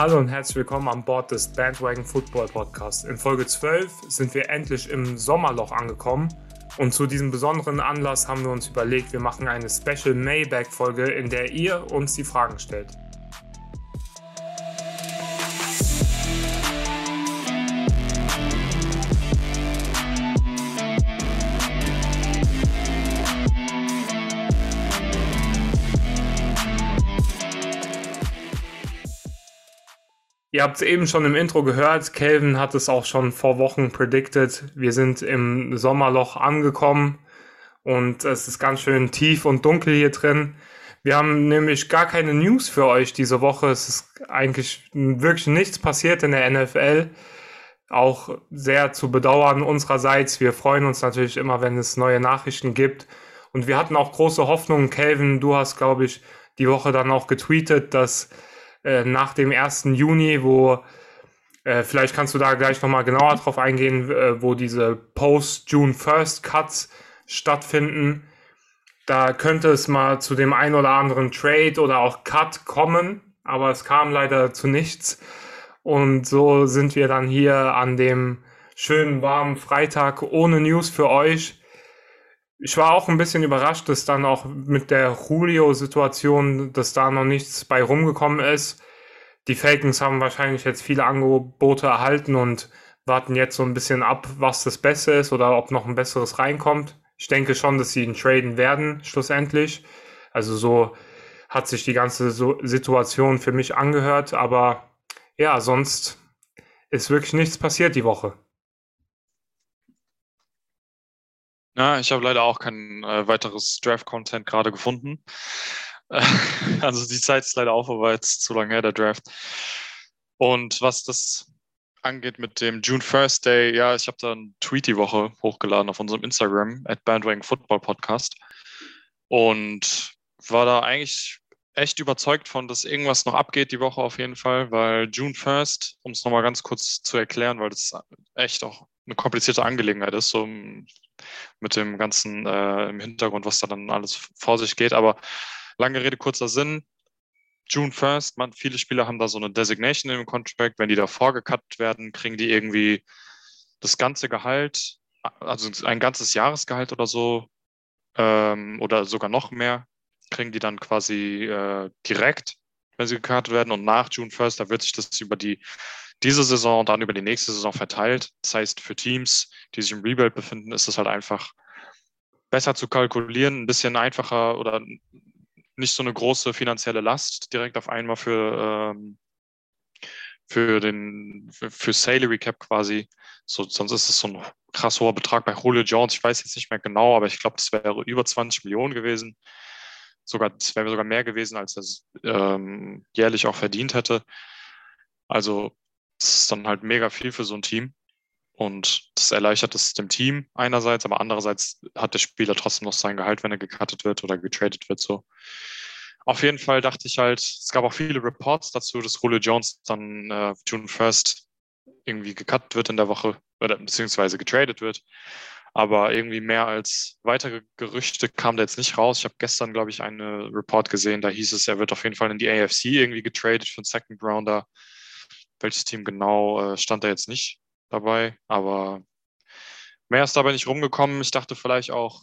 Hallo und herzlich willkommen an Bord des Bandwagon Football Podcast. In Folge 12 sind wir endlich im Sommerloch angekommen und zu diesem besonderen Anlass haben wir uns überlegt, wir machen eine Special Mailback-Folge, in der ihr uns die Fragen stellt. Ihr habt es eben schon im Intro gehört, Kelvin hat es auch schon vor Wochen predicted. Wir sind im Sommerloch angekommen und es ist ganz schön tief und dunkel hier drin. Wir haben nämlich gar keine News für euch diese Woche. Es ist eigentlich wirklich nichts passiert in der NFL. Auch sehr zu bedauern unsererseits. Wir freuen uns natürlich immer, wenn es neue Nachrichten gibt. Und wir hatten auch große Hoffnungen. Kelvin, du hast, glaube ich, die Woche dann auch getweetet, dass äh, nach dem 1. Juni, wo äh, vielleicht kannst du da gleich nochmal genauer drauf eingehen, äh, wo diese Post-June First Cuts stattfinden. Da könnte es mal zu dem ein oder anderen Trade oder auch Cut kommen, aber es kam leider zu nichts. Und so sind wir dann hier an dem schönen warmen Freitag ohne News für euch ich war auch ein bisschen überrascht, dass dann auch mit der Julio-Situation, dass da noch nichts bei rumgekommen ist. Die Falcons haben wahrscheinlich jetzt viele Angebote erhalten und warten jetzt so ein bisschen ab, was das Beste ist oder ob noch ein besseres reinkommt. Ich denke schon, dass sie ihn traden werden, schlussendlich. Also so hat sich die ganze Situation für mich angehört, aber ja, sonst ist wirklich nichts passiert die Woche. Ja, ich habe leider auch kein äh, weiteres Draft-Content gerade gefunden. also die Zeit ist leider auch vorbei, jetzt zu lange her, der Draft. Und was das angeht mit dem June First Day, ja, ich habe da einen Tweet die Woche hochgeladen auf unserem Instagram, at Bandwagon Football Podcast. Und war da eigentlich echt überzeugt von, dass irgendwas noch abgeht die Woche auf jeden Fall, weil June First, um es nochmal ganz kurz zu erklären, weil das echt auch eine komplizierte Angelegenheit ist, so mit dem ganzen äh, im Hintergrund, was da dann alles vor sich geht. Aber lange Rede, kurzer Sinn. June 1st, man, viele Spieler haben da so eine Designation im Contract. Wenn die da vorgekattet werden, kriegen die irgendwie das ganze Gehalt, also ein ganzes Jahresgehalt oder so, ähm, oder sogar noch mehr, kriegen die dann quasi äh, direkt, wenn sie gekartet werden. Und nach June 1st, da wird sich das über die diese Saison und dann über die nächste Saison verteilt. Das heißt, für Teams, die sich im Rebuild befinden, ist es halt einfach besser zu kalkulieren, ein bisschen einfacher oder nicht so eine große finanzielle Last direkt auf einmal für, ähm, für den für, für Salary Cap quasi. So, sonst ist es so ein krass hoher Betrag bei Julio Jones. Ich weiß jetzt nicht mehr genau, aber ich glaube, das wäre über 20 Millionen gewesen. Sogar, das wäre sogar mehr gewesen, als er ähm, jährlich auch verdient hätte. Also das ist dann halt mega viel für so ein Team. Und das erleichtert es dem Team einerseits, aber andererseits hat der Spieler trotzdem noch sein Gehalt, wenn er gecuttet wird oder getradet wird. So. Auf jeden Fall dachte ich halt, es gab auch viele Reports dazu, dass Julio Jones dann äh, June 1st irgendwie gecuttet wird in der Woche oder beziehungsweise getradet wird. Aber irgendwie mehr als weitere Gerüchte kam da jetzt nicht raus. Ich habe gestern, glaube ich, einen Report gesehen, da hieß es, er wird auf jeden Fall in die AFC irgendwie getradet für einen Second Rounder. Welches Team genau äh, stand da jetzt nicht dabei, aber mehr ist dabei nicht rumgekommen. Ich dachte vielleicht auch,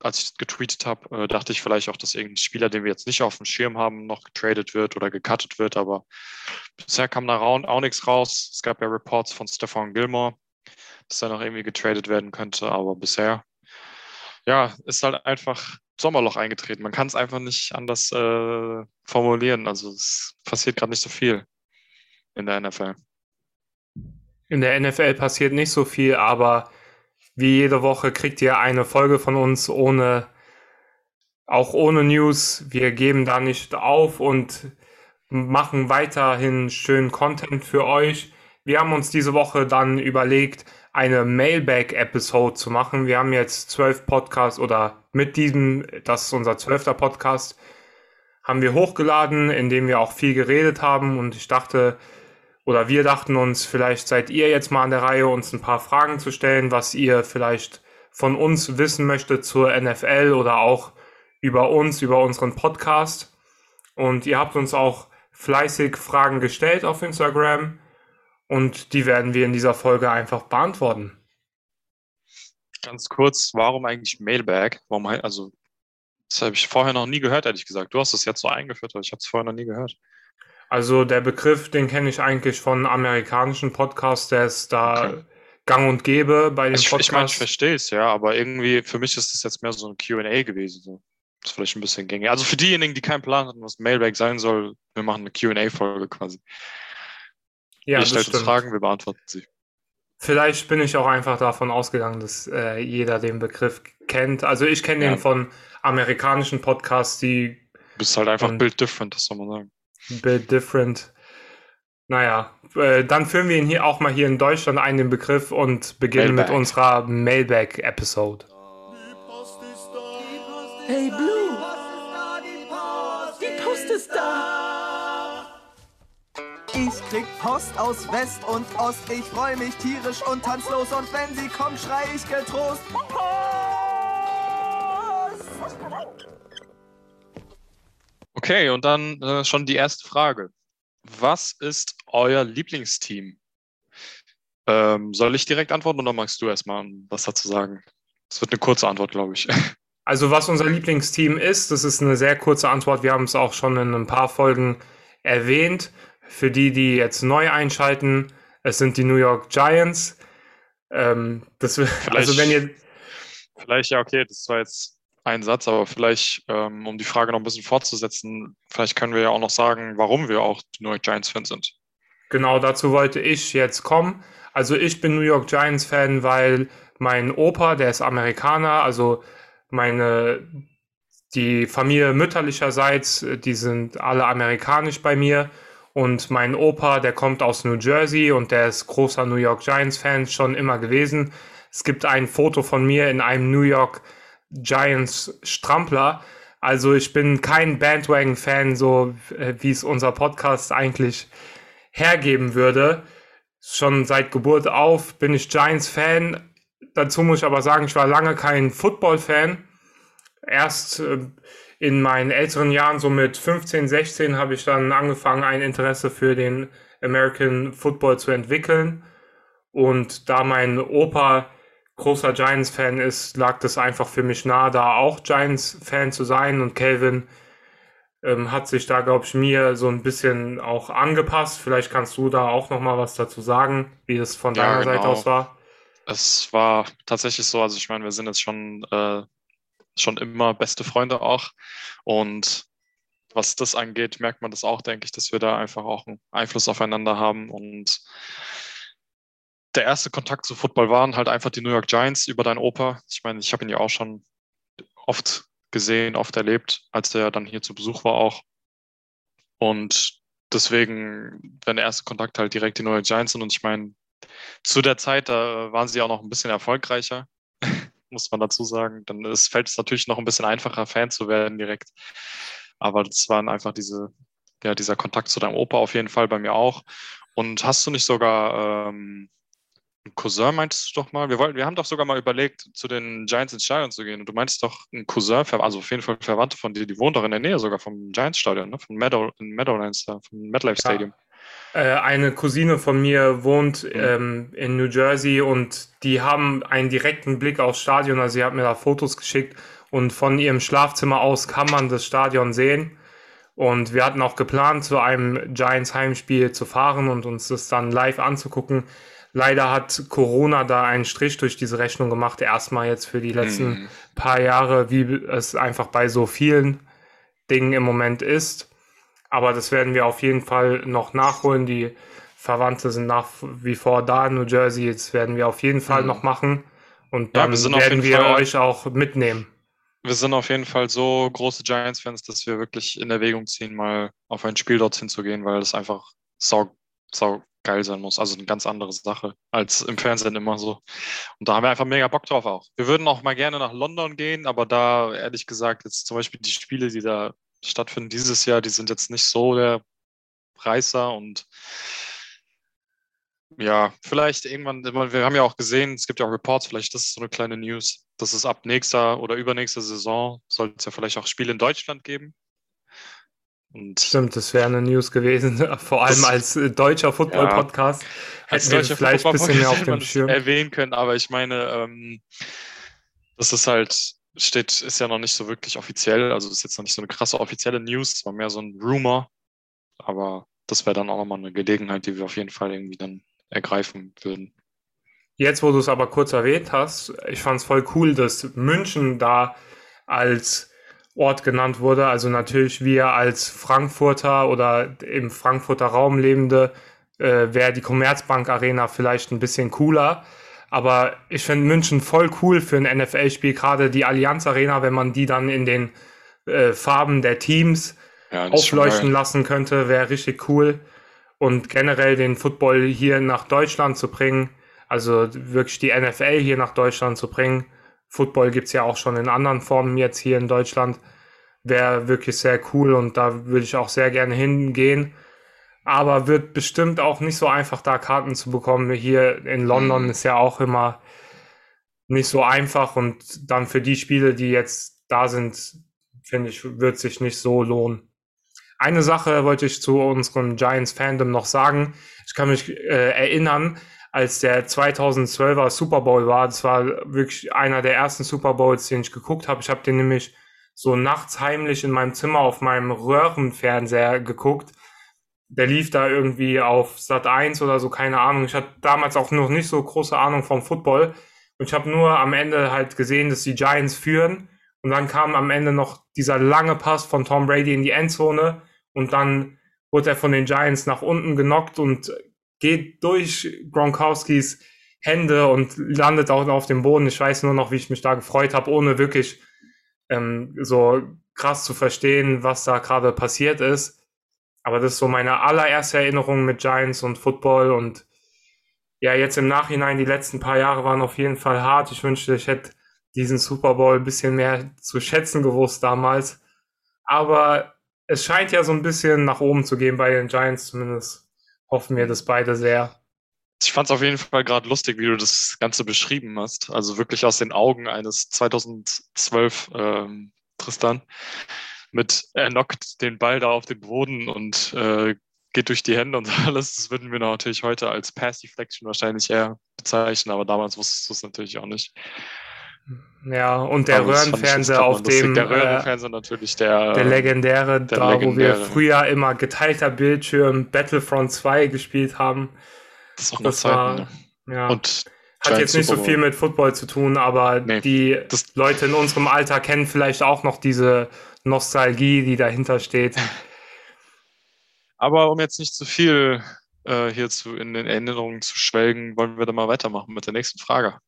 als ich getweetet habe, äh, dachte ich vielleicht auch, dass irgendein Spieler, den wir jetzt nicht auf dem Schirm haben, noch getradet wird oder gecuttet wird, aber bisher kam da auch nichts raus. Es gab ja Reports von Stefan Gilmore, dass er noch irgendwie getradet werden könnte, aber bisher, ja, ist halt einfach Sommerloch eingetreten. Man kann es einfach nicht anders äh, formulieren. Also es passiert gerade nicht so viel in der NFL. In der NFL passiert nicht so viel, aber wie jede Woche kriegt ihr eine Folge von uns ohne, auch ohne News. Wir geben da nicht auf und machen weiterhin schönen Content für euch. Wir haben uns diese Woche dann überlegt, eine Mailback-Episode zu machen. Wir haben jetzt zwölf Podcasts oder mit diesem, das ist unser zwölfter Podcast, haben wir hochgeladen, in dem wir auch viel geredet haben und ich dachte, oder wir dachten uns, vielleicht seid ihr jetzt mal an der Reihe, uns ein paar Fragen zu stellen, was ihr vielleicht von uns wissen möchtet zur NFL oder auch über uns, über unseren Podcast. Und ihr habt uns auch fleißig Fragen gestellt auf Instagram und die werden wir in dieser Folge einfach beantworten. Ganz kurz, warum eigentlich Mailbag? Warum, also, das habe ich vorher noch nie gehört, ehrlich gesagt. Du hast es jetzt so eingeführt, aber ich habe es vorher noch nie gehört. Also der Begriff, den kenne ich eigentlich von amerikanischen Podcasts, der ist da okay. gang und gäbe bei den ich, Podcasts. Ich meine, ich verstehe es, ja, aber irgendwie für mich ist das jetzt mehr so ein Q&A gewesen. So. Das ist vielleicht ein bisschen gängig. Also für diejenigen, die keinen Plan hatten, was Mailbag sein soll, wir machen eine Q&A-Folge quasi. Ja, Ihr stellt uns Fragen, wir beantworten sie. Vielleicht bin ich auch einfach davon ausgegangen, dass äh, jeder den Begriff kennt. Also ich kenne ja. den von amerikanischen Podcasts, die. Du bist halt einfach Build Different, das soll man sagen. Build Different. Naja, äh, dann führen wir ihn hier auch mal hier in Deutschland ein, den Begriff, und beginnen Mailbag. mit unserer Mailbag-Episode. Hey Blue! Die Post ist da! Ich krieg Post aus West und Ost. Ich freu mich tierisch und tanzlos. Und wenn sie kommt, schrei ich getrost. Post! Okay, und dann äh, schon die erste Frage. Was ist euer Lieblingsteam? Ähm, soll ich direkt antworten oder magst du erstmal was dazu sagen? Das wird eine kurze Antwort, glaube ich. Also was unser Lieblingsteam ist, das ist eine sehr kurze Antwort. Wir haben es auch schon in ein paar Folgen erwähnt. Für die, die jetzt neu einschalten, es sind die New York Giants. Ähm, das, vielleicht, also wenn ihr vielleicht ja okay, das war jetzt ein Satz, aber vielleicht, ähm, um die Frage noch ein bisschen fortzusetzen, vielleicht können wir ja auch noch sagen, warum wir auch New York Giants-Fans sind. Genau, dazu wollte ich jetzt kommen. Also ich bin New York Giants-Fan, weil mein Opa, der ist Amerikaner, also meine, die Familie mütterlicherseits, die sind alle amerikanisch bei mir. Und mein Opa, der kommt aus New Jersey und der ist großer New York Giants-Fan schon immer gewesen. Es gibt ein Foto von mir in einem New York Giants Strampler. Also ich bin kein Bandwagon-Fan, so äh, wie es unser Podcast eigentlich hergeben würde. Schon seit Geburt auf bin ich Giants-Fan dazu muss ich aber sagen, ich war lange kein Football-Fan. Erst äh, in meinen älteren Jahren, so mit 15, 16, habe ich dann angefangen, ein Interesse für den American Football zu entwickeln. Und da mein Opa großer Giants-Fan ist, lag das einfach für mich nahe, da auch Giants-Fan zu sein. Und Calvin ähm, hat sich da, glaube ich, mir so ein bisschen auch angepasst. Vielleicht kannst du da auch noch mal was dazu sagen, wie das von ja, deiner genau. Seite aus war. Es war tatsächlich so, also ich meine, wir sind jetzt schon, äh, schon immer beste Freunde auch. Und was das angeht, merkt man das auch, denke ich, dass wir da einfach auch einen Einfluss aufeinander haben. Und der erste Kontakt zu Football waren halt einfach die New York Giants über deinen Opa. Ich meine, ich habe ihn ja auch schon oft gesehen, oft erlebt, als er dann hier zu Besuch war auch. Und deswegen, wenn der erste Kontakt halt direkt die New York Giants sind und ich meine, zu der Zeit, da waren sie auch noch ein bisschen erfolgreicher, muss man dazu sagen. Dann ist, fällt es natürlich noch ein bisschen einfacher, Fan zu werden direkt. Aber das waren einfach diese, ja, dieser Kontakt zu deinem Opa auf jeden Fall bei mir auch. Und hast du nicht sogar ähm, ein Cousin meintest du doch mal? Wir, wollten, wir haben doch sogar mal überlegt, zu den Giants ins Stadion zu gehen. Und du meinst doch, ein Cousin, also auf jeden Fall Verwandte von dir, die wohnt doch in der Nähe sogar vom Giants-Stadion, ne? von Meadow, Meadowlands, vom MetLife Stadium. Ja. Äh, eine Cousine von mir wohnt mhm. ähm, in New Jersey und die haben einen direkten Blick aufs Stadion. Also sie hat mir da Fotos geschickt und von ihrem Schlafzimmer aus kann man das Stadion sehen. Und wir hatten auch geplant, zu einem Giants Heimspiel zu fahren und uns das dann live anzugucken. Leider hat Corona da einen Strich durch diese Rechnung gemacht. Erstmal jetzt für die letzten mhm. paar Jahre, wie es einfach bei so vielen Dingen im Moment ist. Aber das werden wir auf jeden Fall noch nachholen. Die Verwandte sind nach wie vor da in New Jersey. Jetzt werden wir auf jeden Fall mhm. noch machen. Und dann ja, wir werden wir Fall, euch auch mitnehmen. Wir sind auf jeden Fall so große Giants-Fans, dass wir wirklich in Erwägung ziehen, mal auf ein Spiel dorthin zu gehen, weil das einfach sau, sau geil sein muss. Also eine ganz andere Sache als im Fernsehen immer so. Und da haben wir einfach mega Bock drauf auch. Wir würden auch mal gerne nach London gehen, aber da ehrlich gesagt jetzt zum Beispiel die Spiele, die da stattfinden dieses Jahr, die sind jetzt nicht so der Reißer und ja, vielleicht irgendwann, wir haben ja auch gesehen, es gibt ja auch Reports, vielleicht das ist so eine kleine News, dass es ab nächster oder übernächster Saison soll es ja vielleicht auch Spiele in Deutschland geben. Und Stimmt, das wäre eine News gewesen, vor allem als äh, deutscher Football-Podcast. als Hätten wir deutscher vielleicht ein bisschen mehr auf dem Schirm. erwähnen können, aber ich meine, ähm, das ist halt, steht, ist ja noch nicht so wirklich offiziell, also ist jetzt noch nicht so eine krasse offizielle News, es war mehr so ein Rumor, aber das wäre dann auch nochmal eine Gelegenheit, die wir auf jeden Fall irgendwie dann ergreifen würden. Jetzt, wo du es aber kurz erwähnt hast, ich fand es voll cool, dass München da als Ort genannt wurde. Also natürlich wir als Frankfurter oder im Frankfurter Raum lebende, äh, wäre die Commerzbank Arena vielleicht ein bisschen cooler. Aber ich finde München voll cool für ein NFL-Spiel, gerade die Allianz Arena, wenn man die dann in den äh, Farben der Teams Ja, aufleuchten lassen könnte, wäre richtig cool. Und generell den Football hier nach Deutschland zu bringen, also wirklich die NFL hier nach Deutschland zu bringen. Football gibt es ja auch schon in anderen Formen jetzt hier in Deutschland. Wäre wirklich sehr cool und da würde ich auch sehr gerne hingehen. Aber wird bestimmt auch nicht so einfach, da Karten zu bekommen. Hier in London Mhm. ist ja auch immer nicht so einfach und dann für die Spiele, die jetzt da sind, finde ich, wird sich nicht so lohnen. Eine Sache wollte ich zu unserem Giants-Fandom noch sagen. Ich kann mich äh, erinnern, als der 2012er Super Bowl war, das war wirklich einer der ersten Super Bowls, den ich geguckt habe. Ich habe den nämlich so nachts heimlich in meinem Zimmer auf meinem Röhrenfernseher geguckt. Der lief da irgendwie auf Sat 1 oder so, keine Ahnung. Ich hatte damals auch noch nicht so große Ahnung vom Football. Und ich habe nur am Ende halt gesehen, dass die Giants führen. Und dann kam am Ende noch dieser lange Pass von Tom Brady in die Endzone. Und dann wurde er von den Giants nach unten genockt und geht durch Gronkowskis Hände und landet auch auf dem Boden. Ich weiß nur noch, wie ich mich da gefreut habe, ohne wirklich ähm, so krass zu verstehen, was da gerade passiert ist. Aber das ist so meine allererste Erinnerung mit Giants und Football und ja, jetzt im Nachhinein, die letzten paar Jahre waren auf jeden Fall hart. Ich wünschte, ich hätte diesen Super Bowl ein bisschen mehr zu schätzen gewusst damals. Aber es scheint ja so ein bisschen nach oben zu gehen bei den Giants, zumindest hoffen wir das beide sehr. Ich fand es auf jeden Fall gerade lustig, wie du das Ganze beschrieben hast. Also wirklich aus den Augen eines 2012 ähm, Tristan mit er knockt den Ball da auf den Boden und äh, geht durch die Hände und alles. Das würden wir natürlich heute als Pass Deflection wahrscheinlich eher bezeichnen, aber damals wusstest du es natürlich auch nicht. Ja, und der Aber Röhrenfernseher auf dem der äh, Röhrenfernseher natürlich der, der legendäre, der da wo wir legendäre. früher immer geteilter Bildschirm Battlefront 2 gespielt haben. das ist auch Das Zeiten. war, ne? ja. Und Hat jetzt nicht so viel mit Football zu tun, aber Nee, die Leute in unserem Alter kennen vielleicht auch noch diese Nostalgie, die dahinter steht. Aber um jetzt nicht zu viel äh, hier zu, in den Erinnerungen zu schwelgen, wollen wir dann mal weitermachen mit der nächsten Frage.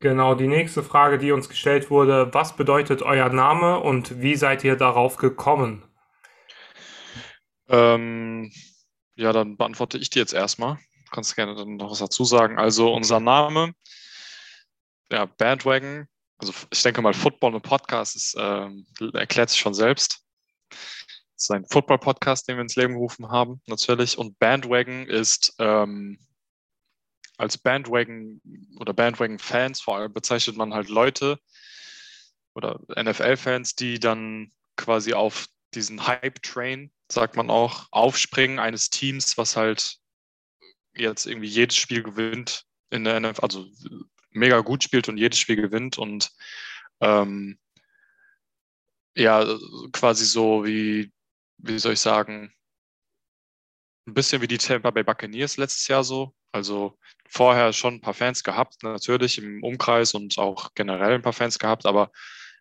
Genau, die nächste Frage, die uns gestellt wurde, was bedeutet euer Name und wie seid ihr darauf gekommen? Ähm, ja, dann beantworte ich die jetzt erstmal. Du kannst gerne dann noch was dazu sagen. Also unser Name, ja, Bandwagon, also ich denke mal, Football und Podcast ist, ähm, erklärt sich schon selbst. Es ist ein Football-Podcast, den wir ins Leben gerufen haben, natürlich. Und Bandwagon ist ähm, als Bandwagon oder Bandwagon-Fans vor allem bezeichnet man halt Leute oder NFL-Fans, die dann quasi auf diesen Hype-Train, sagt man auch, aufspringen eines Teams, was halt jetzt irgendwie jedes Spiel gewinnt in der NFL, also mega gut spielt und jedes Spiel gewinnt und ähm, ja, quasi so wie, wie soll ich sagen, ein bisschen wie die Tampa Bay Buccaneers letztes Jahr so. Also vorher schon ein paar Fans gehabt, natürlich im Umkreis und auch generell ein paar Fans gehabt, aber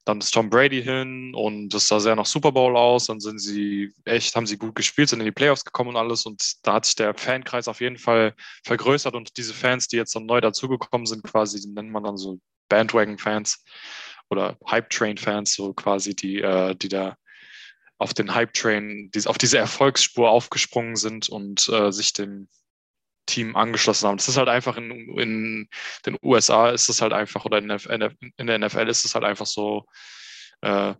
dann ist Tom Brady hin und das sah sehr nach Super Bowl aus. Dann sind sie echt, haben sie gut gespielt, sind in die Playoffs gekommen und alles. Und da hat sich der Fankreis auf jeden Fall vergrößert. Und diese Fans, die jetzt dann neu dazugekommen sind, quasi, die nennt man dann so Bandwagon-Fans oder Hype-Train-Fans, so quasi, die, äh, die da auf den Hype-Train, auf diese Erfolgsspur aufgesprungen sind und äh, sich dem Team angeschlossen haben. Das ist halt einfach in, in den USA ist es halt einfach, oder in, in der NFL ist es halt einfach so, äh,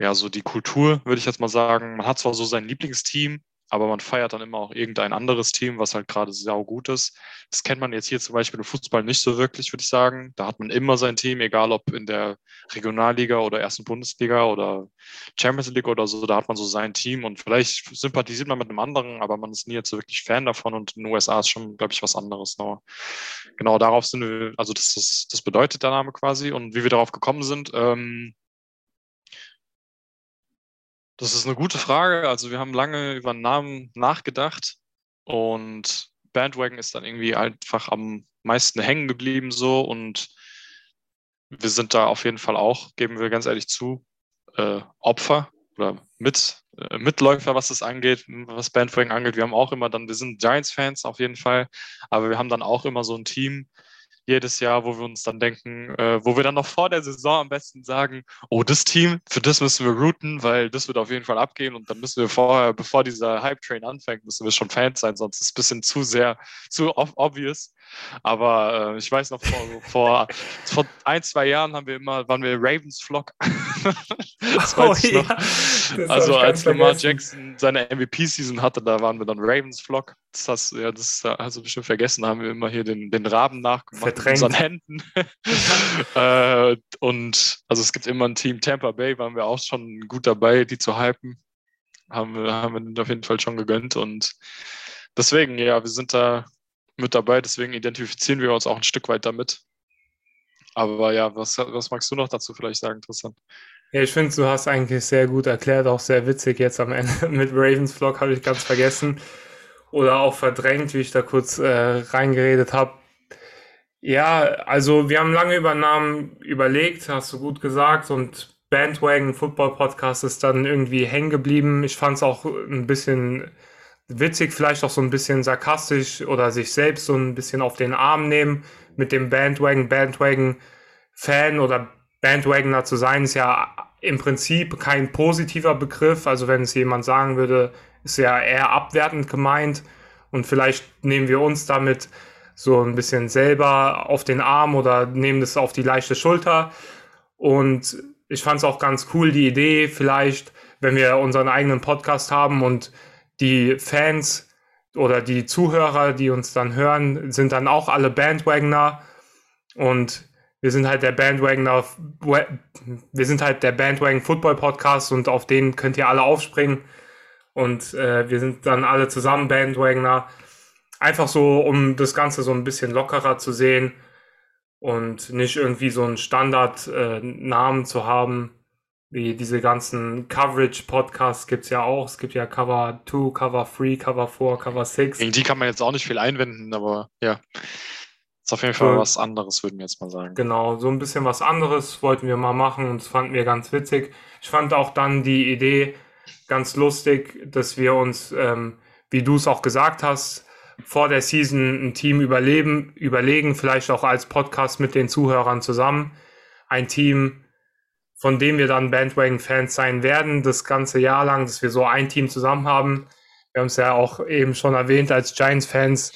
ja, so die Kultur, würde ich jetzt mal sagen. Man hat zwar so sein Lieblingsteam, aber man feiert dann immer auch irgendein anderes Team, was halt gerade sau gut ist. Das kennt man jetzt hier zum Beispiel im Fußball nicht so wirklich, würde ich sagen. Da hat man immer sein Team, egal ob in der Regionalliga oder ersten Bundesliga oder Champions League oder so, da hat man so sein Team und vielleicht sympathisiert man mit einem anderen, aber man ist nie jetzt so wirklich Fan davon und in den USA ist schon, glaube ich, was anderes. Aber genau darauf sind wir, also das, das, das bedeutet der Name quasi und wie wir darauf gekommen sind, ähm, das ist eine gute Frage. Also wir haben lange über einen Namen nachgedacht und Bandwagon ist dann irgendwie einfach am meisten hängen geblieben so und wir sind da auf jeden Fall auch, geben wir ganz ehrlich zu, äh, Opfer oder mit, äh, Mitläufer, was das angeht, was Bandwagon angeht. Wir haben auch immer dann, wir sind Giants-Fans auf jeden Fall, aber wir haben dann auch immer so ein Team, jedes Jahr, wo wir uns dann denken, äh, wo wir dann noch vor der Saison am besten sagen, oh, das Team, für das müssen wir routen, weil das wird auf jeden Fall abgehen und dann müssen wir vorher, bevor dieser Hype-Train anfängt, müssen wir schon Fans sein, sonst ist es ein bisschen zu sehr, zu obvious. Aber äh, ich weiß noch, vor, vor, vor, ein, zwei Jahren haben wir immer, waren wir Ravens Flock. das oh. Ja. Also als Lamar Jackson seine MVP-Season hatte, da waren wir dann Ravens Flock. Das hast, ja, das hast du bestimmt vergessen, da haben wir immer hier den, den Raben nachgemacht Verdrängt. mit unseren Händen. äh, und also es gibt immer ein Team Tampa Bay, waren wir auch schon gut dabei, die zu hypen. Haben wir, haben wir auf jeden Fall schon gegönnt und deswegen, ja, wir sind da mit dabei, deswegen identifizieren wir uns auch ein Stück weit damit. Aber ja, was, was magst du noch dazu vielleicht sagen, Tristan? Ja, ich finde, du hast eigentlich sehr gut erklärt, auch sehr witzig jetzt am Ende mit Ravens Vlog, habe ich ganz vergessen. Oder auch verdrängt, wie ich da kurz äh, reingeredet habe. Ja, also wir haben lange über Namen überlegt, hast du gut gesagt. Und Bandwagon Football Podcast ist dann irgendwie hängen geblieben. Ich fand es auch ein bisschen witzig, vielleicht auch so ein bisschen sarkastisch oder sich selbst so ein bisschen auf den Arm nehmen mit dem Bandwagon. Bandwagon-Fan oder Bandwagoner zu sein, ist ja im Prinzip kein positiver Begriff. Also wenn es jemand sagen würde, ist ja eher abwertend gemeint. Und vielleicht nehmen wir uns damit so ein bisschen selber auf den Arm oder nehmen das auf die leichte Schulter. Und ich fand es auch ganz cool, die Idee, vielleicht, wenn wir unseren eigenen Podcast haben und die Fans oder die Zuhörer, die uns dann hören, sind dann auch alle Bandwagoner und wir sind halt der Bandwagoner, wir sind halt der Bandwagon Football Podcast und auf den könnt ihr alle aufspringen und äh, wir sind dann alle zusammen Bandwagoner. Einfach so, um das Ganze so ein bisschen lockerer zu sehen und nicht irgendwie so einen Standardnamen äh, zu haben wie diese ganzen Coverage-Podcasts gibt es ja auch. Es gibt ja Cover 2, Cover 3, Cover 4, Cover 6. Gegen die kann man jetzt auch nicht viel einwenden, aber ja. Ist auf jeden Fall was anderes, würden wir jetzt mal sagen. Genau, so ein bisschen was anderes wollten wir mal machen und das fanden wir ganz witzig. Ich fand auch dann die Idee ganz lustig, dass wir uns, ähm, wie du es auch gesagt hast, vor der Season ein Team überleben, überlegen, vielleicht auch als Podcast mit den Zuhörern zusammen. Ein Team, von dem wir dann Bandwagon-Fans sein werden, das ganze Jahr lang, dass wir so ein Team zusammen haben. Wir haben es ja auch eben schon erwähnt, als Giants-Fans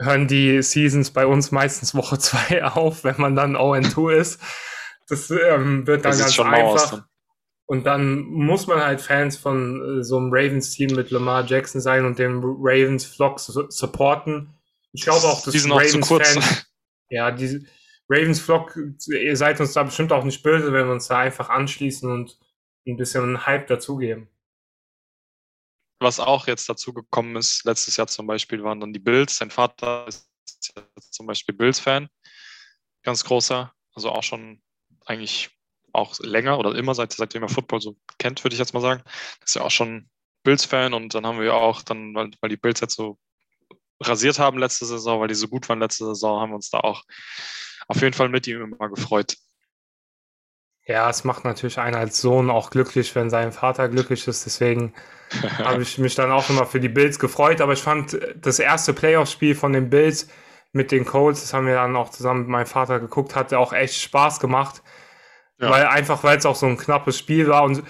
hören die Seasons bei uns meistens Woche zwei auf, wenn man dann 0-2 ist. Das ähm, wird dann das ganz einfach. Und dann muss man halt Fans von äh, so einem Ravens-Team mit Lamar Jackson sein und den Ravens-Vlog supporten. Ich glaube auch, dass Ravens-Fans, ja, die, Ravens Vlog, ihr seid uns da bestimmt auch nicht böse, wenn wir uns da einfach anschließen und ein bisschen Hype dazugeben. Was auch jetzt dazu gekommen ist, letztes Jahr zum Beispiel, waren dann die Bills. Sein Vater ist zum Beispiel Bills-Fan, ganz großer, also auch schon eigentlich auch länger oder immer, seit, seitdem er Football so kennt, würde ich jetzt mal sagen. Ist ja auch schon Bills-Fan und dann haben wir auch dann, weil, weil die Bills jetzt so rasiert haben letzte Saison, weil die so gut waren letzte Saison, haben wir uns da auch auf jeden Fall mit ihm immer gefreut. Ja, es macht natürlich einen als Sohn auch glücklich, wenn sein Vater glücklich ist. Deswegen habe ich mich dann auch immer für die Bills gefreut. Aber ich fand das erste Playoff-Spiel von den Bills mit den Colts, das haben wir dann auch zusammen mit meinem Vater geguckt, hat auch echt Spaß gemacht. Ja. Weil einfach, weil es auch so ein knappes Spiel war. Und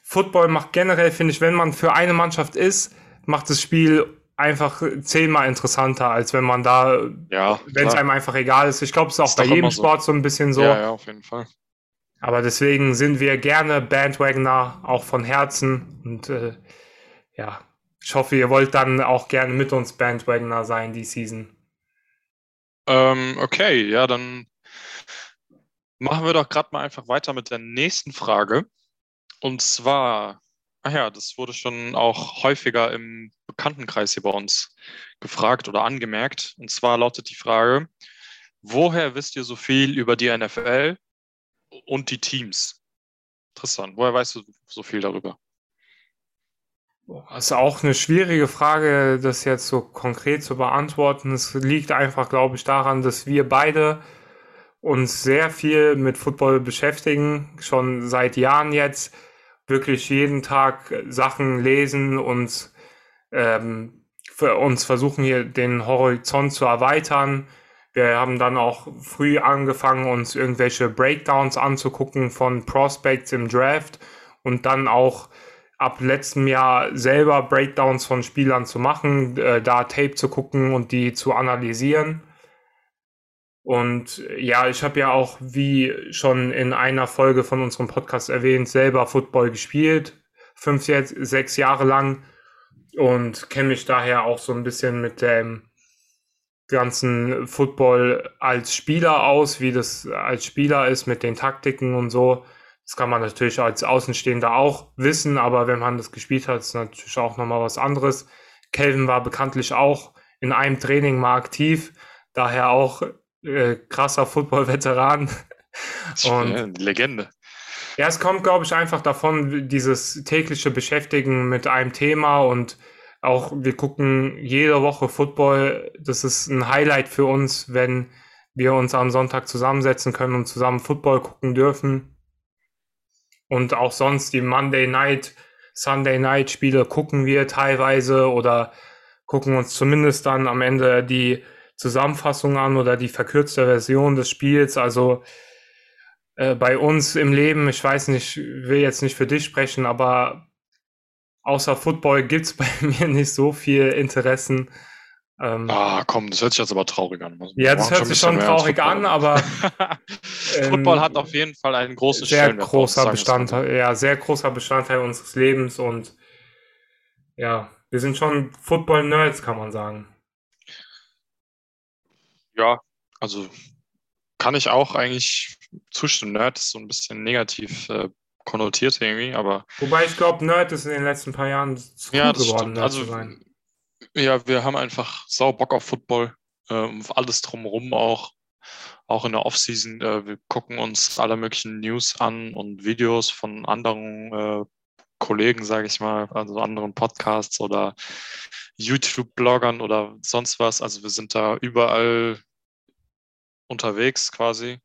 Football macht generell, finde ich, wenn man für eine Mannschaft ist, macht das Spiel einfach zehnmal interessanter, als wenn man da, ja, wenn es einem einfach egal ist. Ich glaube, es ist auch ist bei jedem Sport so. so ein bisschen so. Ja, ja, auf jeden Fall. Aber deswegen sind wir gerne Bandwagoner, auch von Herzen. Und äh, ja, ich hoffe, ihr wollt dann auch gerne mit uns Bandwagoner sein die Season. Ähm, okay, ja, dann machen wir doch gerade mal einfach weiter mit der nächsten Frage. Und zwar, ach ja, das wurde schon auch häufiger im Bekanntenkreis hier bei uns gefragt oder angemerkt. Und zwar lautet die Frage, woher wisst ihr so viel über die NFL und die Teams? Interessant. Woher weißt du so viel darüber? Das ist auch eine schwierige Frage, das jetzt so konkret zu beantworten. Es liegt einfach, glaube ich, daran, dass wir beide uns sehr viel mit Football beschäftigen, schon seit Jahren jetzt, wirklich jeden Tag Sachen lesen und ähm, uns versuchen hier den Horizont zu erweitern. Wir haben dann auch früh angefangen, uns irgendwelche Breakdowns anzugucken von Prospects im Draft und dann auch ab letztem Jahr selber Breakdowns von Spielern zu machen, äh, da Tape zu gucken und die zu analysieren. Und ja, ich habe ja auch, wie schon in einer Folge von unserem Podcast erwähnt, selber Football gespielt, fünf, sechs Jahre lang und kenne mich daher auch so ein bisschen mit dem ganzen Football als Spieler aus, wie das als Spieler ist mit den Taktiken und so. Das kann man natürlich als Außenstehender auch wissen, aber wenn man das gespielt hat, ist natürlich auch nochmal was anderes. Kelvin war bekanntlich auch in einem Training mal aktiv, daher auch äh, krasser Football-Veteran. Und Legende. Ja, es kommt, glaube ich, einfach davon, dieses tägliche Beschäftigen mit einem Thema und auch wir gucken jede Woche Football. Das ist ein Highlight für uns, wenn wir uns am Sonntag zusammensetzen können und zusammen Football gucken dürfen. Und auch sonst die Monday Night, Sunday Night Spiele gucken wir teilweise oder gucken uns zumindest dann am Ende die Zusammenfassung an oder die verkürzte Version des Spiels. Also äh, bei uns im Leben, ich weiß nicht, will jetzt nicht für dich sprechen, aber außer Football gibt es bei mir nicht so viel Interessen. Ähm, ah, komm, das hört sich jetzt aber traurig an. Ja, das hört sich schon traurig an, aber ähm, Football hat auf jeden Fall einen großen sehr großer Bestandteil, ja, sehr großer Bestandteil unseres Lebens und ja, wir sind schon Football-Nerds, kann man sagen. Ja, also kann ich auch eigentlich zustimmen. Nerd ist so ein bisschen negativ äh, konnotiert irgendwie, aber. Wobei ich glaube, Nerd ist in den letzten paar Jahren zu ja, geworden, Nerd also. Ja, wir haben einfach sau Bock auf Football, äh, alles drumherum auch. Auch in der Offseason, äh, wir gucken uns alle möglichen News an und Videos von anderen äh, Kollegen, sage ich mal, also anderen Podcasts oder YouTube-Bloggern oder sonst was. Also wir sind da überall unterwegs quasi.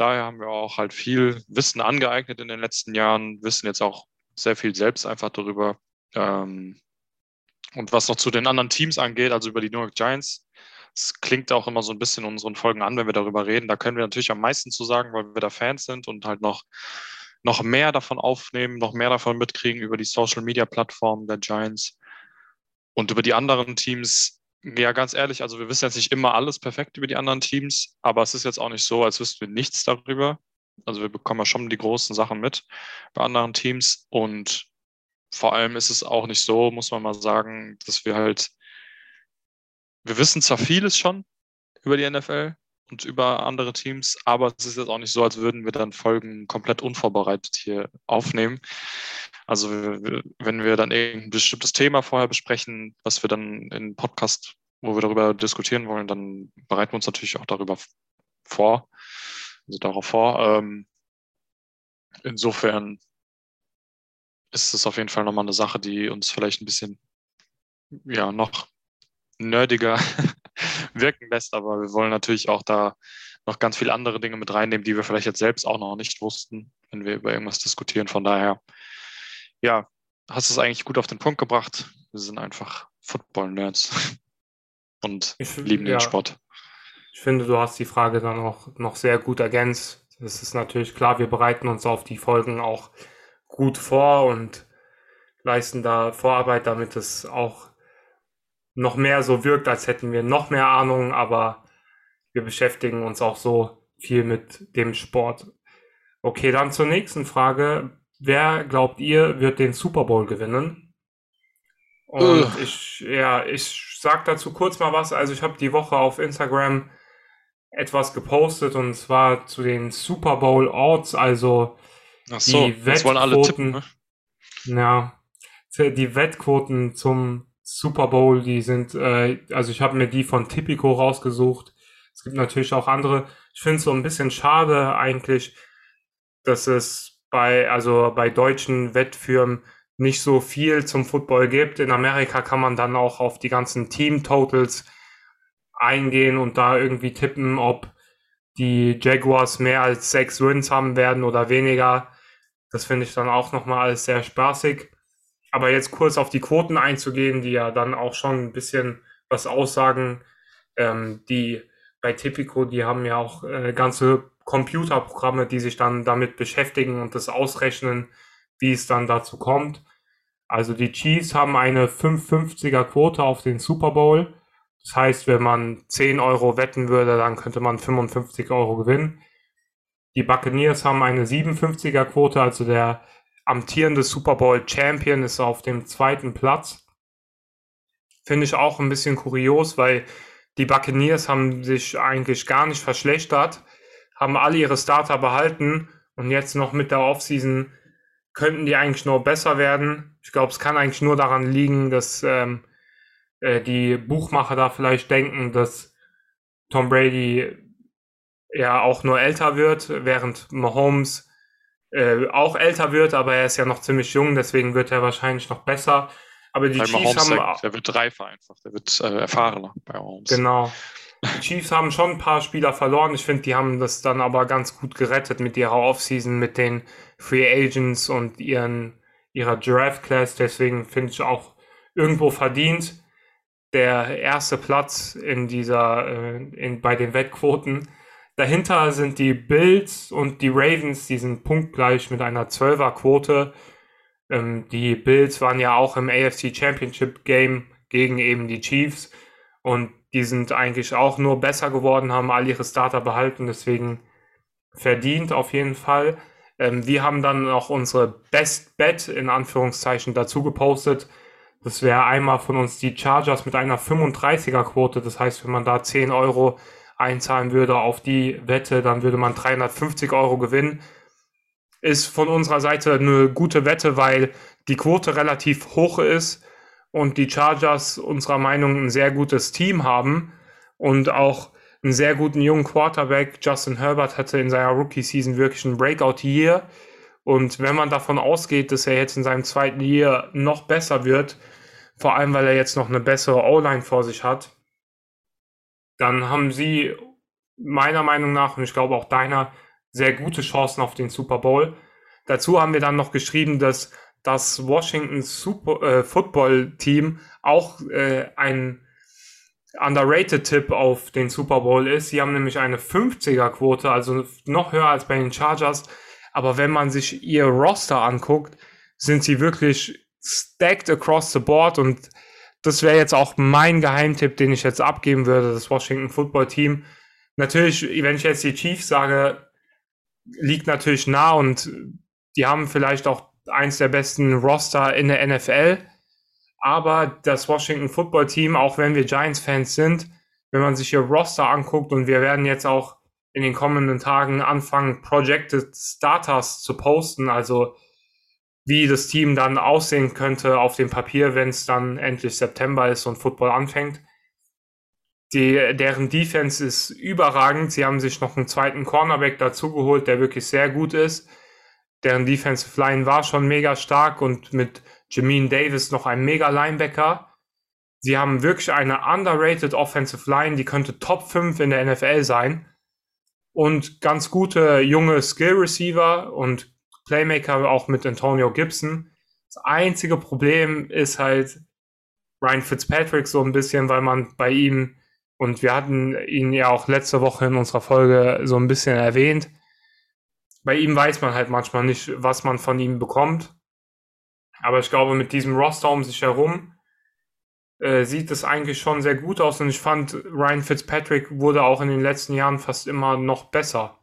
Daher haben wir auch halt viel Wissen angeeignet in den letzten Jahren, wissen jetzt auch sehr viel selbst einfach darüber. Ähm, und was noch zu den anderen Teams angeht, also über die New York Giants, es klingt auch immer so ein bisschen in unseren Folgen an, wenn wir darüber reden. Da können wir natürlich am meisten zu sagen, weil wir da Fans sind und halt noch, noch mehr davon aufnehmen, noch mehr davon mitkriegen über die Social Media Plattformen der Giants. Und über die anderen Teams, ja, ganz ehrlich, also wir wissen jetzt nicht immer alles perfekt über die anderen Teams, aber es ist jetzt auch nicht so, als wüssten wir nichts darüber. Also wir bekommen ja schon die großen Sachen mit bei anderen Teams und vor allem ist es auch nicht so, muss man mal sagen, dass wir halt, wir wissen zwar vieles schon über die NFL und über andere Teams, aber es ist jetzt auch nicht so, als würden wir dann Folgen komplett unvorbereitet hier aufnehmen. Also wenn wir dann irgendein bestimmtes Thema vorher besprechen, was wir dann in Podcast, wo wir darüber diskutieren wollen, dann bereiten wir uns natürlich auch darüber vor, also darauf vor. Ähm, insofern ist es auf jeden Fall nochmal eine Sache, die uns vielleicht ein bisschen ja, noch nerdiger wirken lässt, aber wir wollen natürlich auch da noch ganz viele andere Dinge mit reinnehmen, die wir vielleicht jetzt selbst auch noch nicht wussten, wenn wir über irgendwas diskutieren. Von daher, ja, hast du es eigentlich gut auf den Punkt gebracht. Wir sind einfach Football-Nerds und ich, lieben den ja, Sport. Ich finde, du hast die Frage dann auch noch sehr gut ergänzt. Es ist natürlich klar, wir bereiten uns auf die Folgen auch gut vor und leisten da Vorarbeit, damit es auch noch mehr so wirkt, als hätten wir noch mehr Ahnung, aber wir beschäftigen uns auch so viel mit dem Sport. Okay, dann zur nächsten Frage. Wer glaubt ihr, wird den Super Bowl gewinnen? Und Ugh. ich, ja, ich sag dazu kurz mal was. Also ich habe die Woche auf Instagram etwas gepostet und zwar zu den Super Bowl Odds, also Ach so, die Wettquoten, wollen alle tippen, ne? Ja, die Wettquoten zum Super Bowl, die sind, äh, also ich habe mir die von Tipico rausgesucht. Es gibt natürlich auch andere. Ich finde es so ein bisschen schade eigentlich, dass es bei, also bei deutschen Wettfirmen nicht so viel zum Football gibt. In Amerika kann man dann auch auf die ganzen Team-Totals eingehen und da irgendwie tippen, ob die Jaguars mehr als sechs Wins haben werden oder weniger. Das finde ich dann auch nochmal alles sehr spaßig. Aber jetzt kurz auf die Quoten einzugehen, die ja dann auch schon ein bisschen was aussagen. Ähm, die bei Tipico, die haben ja auch äh, ganze Computerprogramme, die sich dann damit beschäftigen und das ausrechnen, wie es dann dazu kommt. Also die Chiefs haben eine 550er Quote auf den Super Bowl. Das heißt, wenn man 10 Euro wetten würde, dann könnte man 55 Euro gewinnen. Die Buccaneers haben eine 57er Quote, also der amtierende Super Bowl Champion ist auf dem zweiten Platz. Finde ich auch ein bisschen kurios, weil die Buccaneers haben sich eigentlich gar nicht verschlechtert, haben alle ihre Starter behalten und jetzt noch mit der Offseason könnten die eigentlich nur besser werden. Ich glaube, es kann eigentlich nur daran liegen, dass ähm, äh, die Buchmacher da vielleicht denken, dass Tom Brady ja auch nur älter wird, während Mahomes äh, auch älter wird, aber er ist ja noch ziemlich jung, deswegen wird er wahrscheinlich noch besser. Aber die Weil Chiefs Mahomes, haben. Der, der wird reifer einfach, der wird äh, erfahrener bei Mahomes. Genau. Die Chiefs haben schon ein paar Spieler verloren. Ich finde, die haben das dann aber ganz gut gerettet mit ihrer Offseason, mit den Free Agents und ihren, ihrer Draft Class. Deswegen finde ich auch irgendwo verdient der erste Platz in dieser, äh, in, bei den Wettquoten. Dahinter sind die Bills und die Ravens, die sind punktgleich mit einer 12er Quote. Ähm, die Bills waren ja auch im AFC Championship Game gegen eben die Chiefs und die sind eigentlich auch nur besser geworden, haben all ihre Starter behalten, deswegen verdient auf jeden Fall. Ähm, wir haben dann noch unsere Best Bet in Anführungszeichen dazu gepostet. Das wäre einmal von uns die Chargers mit einer 35er Quote. Das heißt, wenn man da 10 Euro einzahlen würde auf die Wette, dann würde man 350 Euro gewinnen. Ist von unserer Seite eine gute Wette, weil die Quote relativ hoch ist und die Chargers unserer Meinung ein sehr gutes Team haben und auch einen sehr guten jungen Quarterback. Justin Herbert hatte in seiner Rookie-Season wirklich einen Breakout-Year. Und wenn man davon ausgeht, dass er jetzt in seinem zweiten Year noch besser wird, vor allem weil er jetzt noch eine bessere O-Line vor sich hat, dann haben sie meiner Meinung nach und ich glaube auch deiner sehr gute Chancen auf den Super Bowl. Dazu haben wir dann noch geschrieben, dass das Washington Super äh, Football Team auch äh, ein underrated Tipp auf den Super Bowl ist. Sie haben nämlich eine 50er Quote, also noch höher als bei den Chargers. Aber wenn man sich ihr Roster anguckt, sind sie wirklich stacked across the board und das wäre jetzt auch mein Geheimtipp, den ich jetzt abgeben würde, das Washington Football Team. Natürlich, wenn ich jetzt die Chiefs sage, liegt natürlich nah und die haben vielleicht auch eins der besten Roster in der NFL. Aber das Washington Football Team, auch wenn wir Giants-Fans sind, wenn man sich ihr Roster anguckt und wir werden jetzt auch in den kommenden Tagen anfangen, Projected Starters zu posten, also wie das Team dann aussehen könnte auf dem Papier, wenn es dann endlich September ist und Football anfängt. Die, deren Defense ist überragend. Sie haben sich noch einen zweiten Cornerback dazugeholt, der wirklich sehr gut ist. Deren Defensive Line war schon mega stark und mit Jameen Davis noch ein mega Linebacker. Sie haben wirklich eine underrated Offensive Line, die könnte Top 5 in der NFL sein. Und ganz gute junge Skill Receiver und Playmaker auch mit Antonio Gibson. Das einzige Problem ist halt Ryan Fitzpatrick so ein bisschen, weil man bei ihm, und wir hatten ihn ja auch letzte Woche in unserer Folge so ein bisschen erwähnt, bei ihm weiß man halt manchmal nicht, was man von ihm bekommt. Aber ich glaube, mit diesem Roster um sich herum äh, sieht es eigentlich schon sehr gut aus. Und ich fand, Ryan Fitzpatrick wurde auch in den letzten Jahren fast immer noch besser.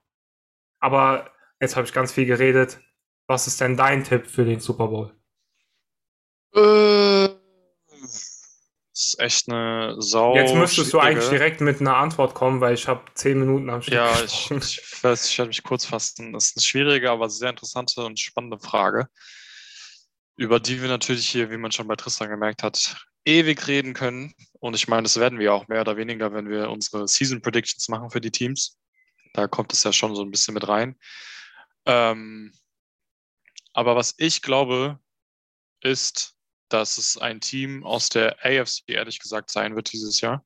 Aber jetzt habe ich ganz viel geredet. Was ist denn dein Tipp für den Super Bowl? Äh, Das ist echt eine Sau. Jetzt müsstest du eigentlich direkt mit einer Antwort kommen, weil ich habe zehn Minuten am Stück Ja, ich, ich weiß, ich werde mich kurz fassen. Das ist eine schwierige, aber sehr interessante und spannende Frage, über die wir natürlich hier, wie man schon bei Tristan gemerkt hat, ewig reden können. Und ich meine, das werden wir auch mehr oder weniger, wenn wir unsere Season Predictions machen für die Teams. Da kommt es ja schon so ein bisschen mit rein. Ähm, aber was ich glaube, ist, dass es ein Team aus der AFC ehrlich gesagt sein wird dieses Jahr.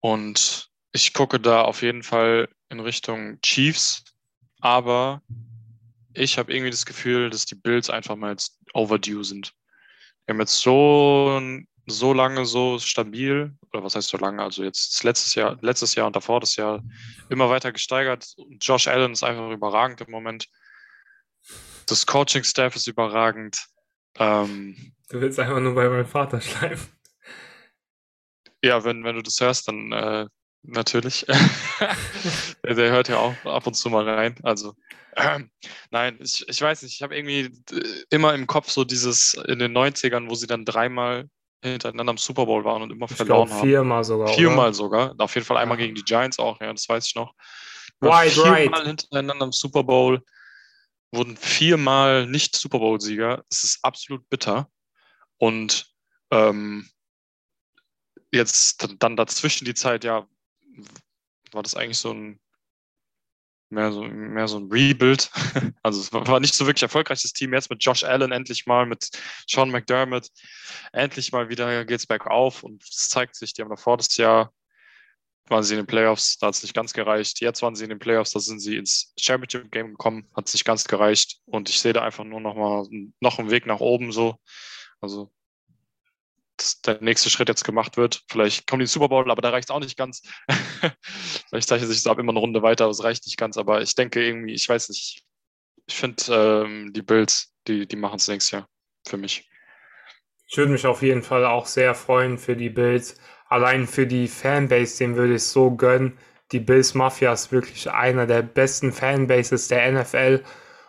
Und ich gucke da auf jeden Fall in Richtung Chiefs, aber ich habe irgendwie das Gefühl, dass die Bills einfach mal jetzt overdue sind. Die haben jetzt so, so lange so stabil, oder was heißt so lange, also jetzt letztes Jahr, letztes Jahr und davor das Jahr immer weiter gesteigert. Josh Allen ist einfach überragend im Moment. Das Coaching-Staff ist überragend. Ähm, Du willst einfach nur bei meinem Vater bleiben. Ja, wenn, wenn du das hörst, dann äh, natürlich. der, der hört ja auch ab und zu mal rein. Also, ähm, nein, ich, ich weiß nicht, ich habe irgendwie äh, immer im Kopf so dieses in den 90ern, wo sie dann dreimal hintereinander am Super Bowl waren und immer Ich verloren glaube haben. viermal sogar. Viermal Oder? sogar. Auf jeden Fall einmal gegen die Giants auch, ja, das weiß ich noch. Wide viermal right. hintereinander am Super Bowl, wurden viermal nicht Super Bowl-Sieger. Es ist absolut bitter. Und ähm, jetzt dann dazwischen die Zeit, ja, war das eigentlich so ein mehr so, mehr so ein Rebuild. Also es war war nicht so wirklich erfolgreiches Team. Jetzt mit Josh Allen endlich mal, mit Sean McDermott, endlich mal wieder geht's bergauf und es zeigt sich, die haben davor das Jahr waren sie in den Playoffs, da hat es nicht ganz gereicht. Jetzt waren sie in den Playoffs, da sind sie ins Championship Game gekommen, hat es nicht ganz gereicht. Und ich sehe da einfach nur noch mal noch einen Weg nach oben so. Also dass der nächste Schritt jetzt gemacht wird. Vielleicht kommen die Super Bowl, aber da reicht es auch nicht ganz. Vielleicht zeichnet sich das ab immer eine Runde weiter, aber es reicht nicht ganz. Aber ich denke irgendwie, ich weiß nicht, ich finde ähm, die Bills, die, die machen es nächstes Jahr für mich. Ich würde mich auf jeden Fall auch sehr freuen für die Bills. Allein für die Fanbase, dem würde ich so gönnen. Die Bills Mafia ist wirklich einer der besten Fanbases der NFL.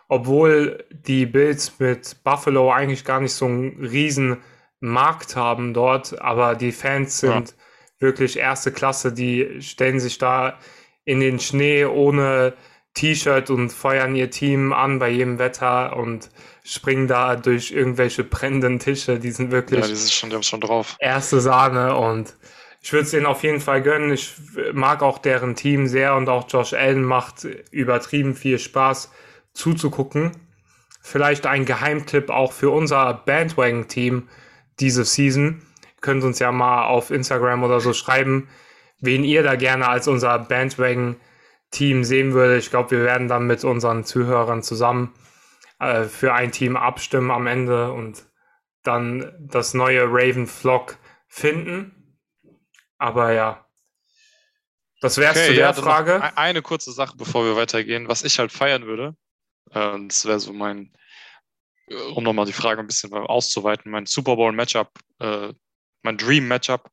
Obwohl die Bills mit Buffalo eigentlich gar nicht so einen riesen Markt haben dort, aber die Fans sind wirklich erste Klasse. Die stellen sich da in den Schnee ohne T-Shirt und feuern ihr Team an bei jedem Wetter und springen da durch irgendwelche brennenden Tische. Die sind wirklich Ja, die sind schon, die haben schon drauf. erste Sahne und ich würde es denen auf jeden Fall gönnen. Ich mag auch deren Team sehr und auch Josh Allen macht übertrieben viel Spaß zuzugucken. Vielleicht ein Geheimtipp auch für unser Bandwagon-Team diese Season. Ihr könnt uns ja mal auf Instagram oder so schreiben, wen ihr da gerne als unser Bandwagon-Team sehen würdet. Ich glaube, wir werden dann mit unseren Zuhörern zusammen äh, für ein Team abstimmen am Ende und dann das neue Raven Flock finden. Aber ja, das wär's zu der ja, Frage. Eine kurze Sache, bevor wir weitergehen, was ich halt feiern würde. Äh, und das wäre so mein, äh, um nochmal die Frage ein bisschen auszuweiten, mein Super Bowl-Matchup, äh, mein Dream-Matchup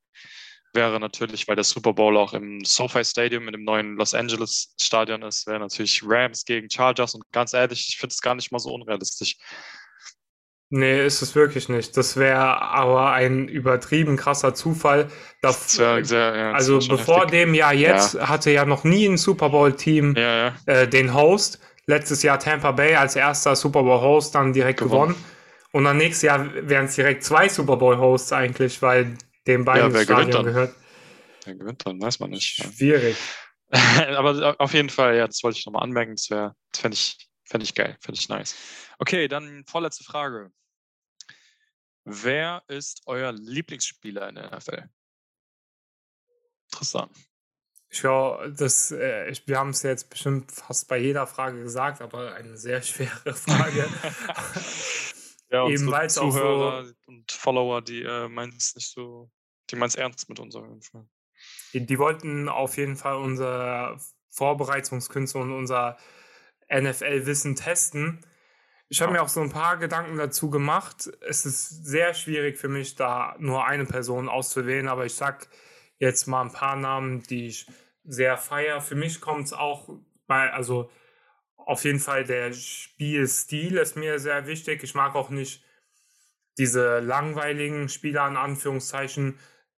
wäre natürlich, weil der Super Bowl auch im SoFi Stadium in dem neuen Los Angeles Stadion ist, wäre natürlich Rams gegen Chargers und ganz ehrlich, ich finde es gar nicht mal so unrealistisch. Nee, ist es wirklich nicht. Das wäre aber ein übertrieben krasser Zufall. Da, Das wär sehr, ja, das also bevor heftig. dem Jahr jetzt hatte ja noch nie ein Super Bowl-Team Ja, ja. äh, den Host. Letztes Jahr Tampa Bay als erster Super Bowl-Host dann direkt Gewonnen. gewonnen. Und dann nächstes Jahr wären es direkt zwei Super Bowl-Hosts eigentlich, weil den beiden Ja, wer gewinnt Stadion dann? gehört. Wer gewinnt dann, weiß man nicht. Ja. Schwierig. Aber auf jeden Fall, ja, das wollte ich nochmal anmerken. Das wäre, das fände ich, fänd ich geil, fände ich nice. Okay, dann vorletzte Frage. Wer ist euer Lieblingsspieler in der NFL? Interessant. Ich glaube, das, äh, wir haben es jetzt bestimmt fast bei jeder Frage gesagt, aber eine sehr schwere Frage. Ja, Eben unsere weil's auch so- Zuhörer und Follower, die äh, meinen es nicht so, die meinen es ernst mit uns auf jeden Fall. Die wollten auf jeden Fall unser Vorbereitungskünste und unser NFL-Wissen testen. Ich habe Ja. mir auch so ein paar Gedanken dazu gemacht. Es ist sehr schwierig für mich, da nur eine Person auszuwählen, aber ich sag jetzt mal ein paar Namen, die ich sehr feier. Für mich kommt es auch bei, also auf jeden Fall der Spielstil ist mir sehr wichtig. Ich mag auch nicht diese langweiligen Spieler in Anführungszeichen,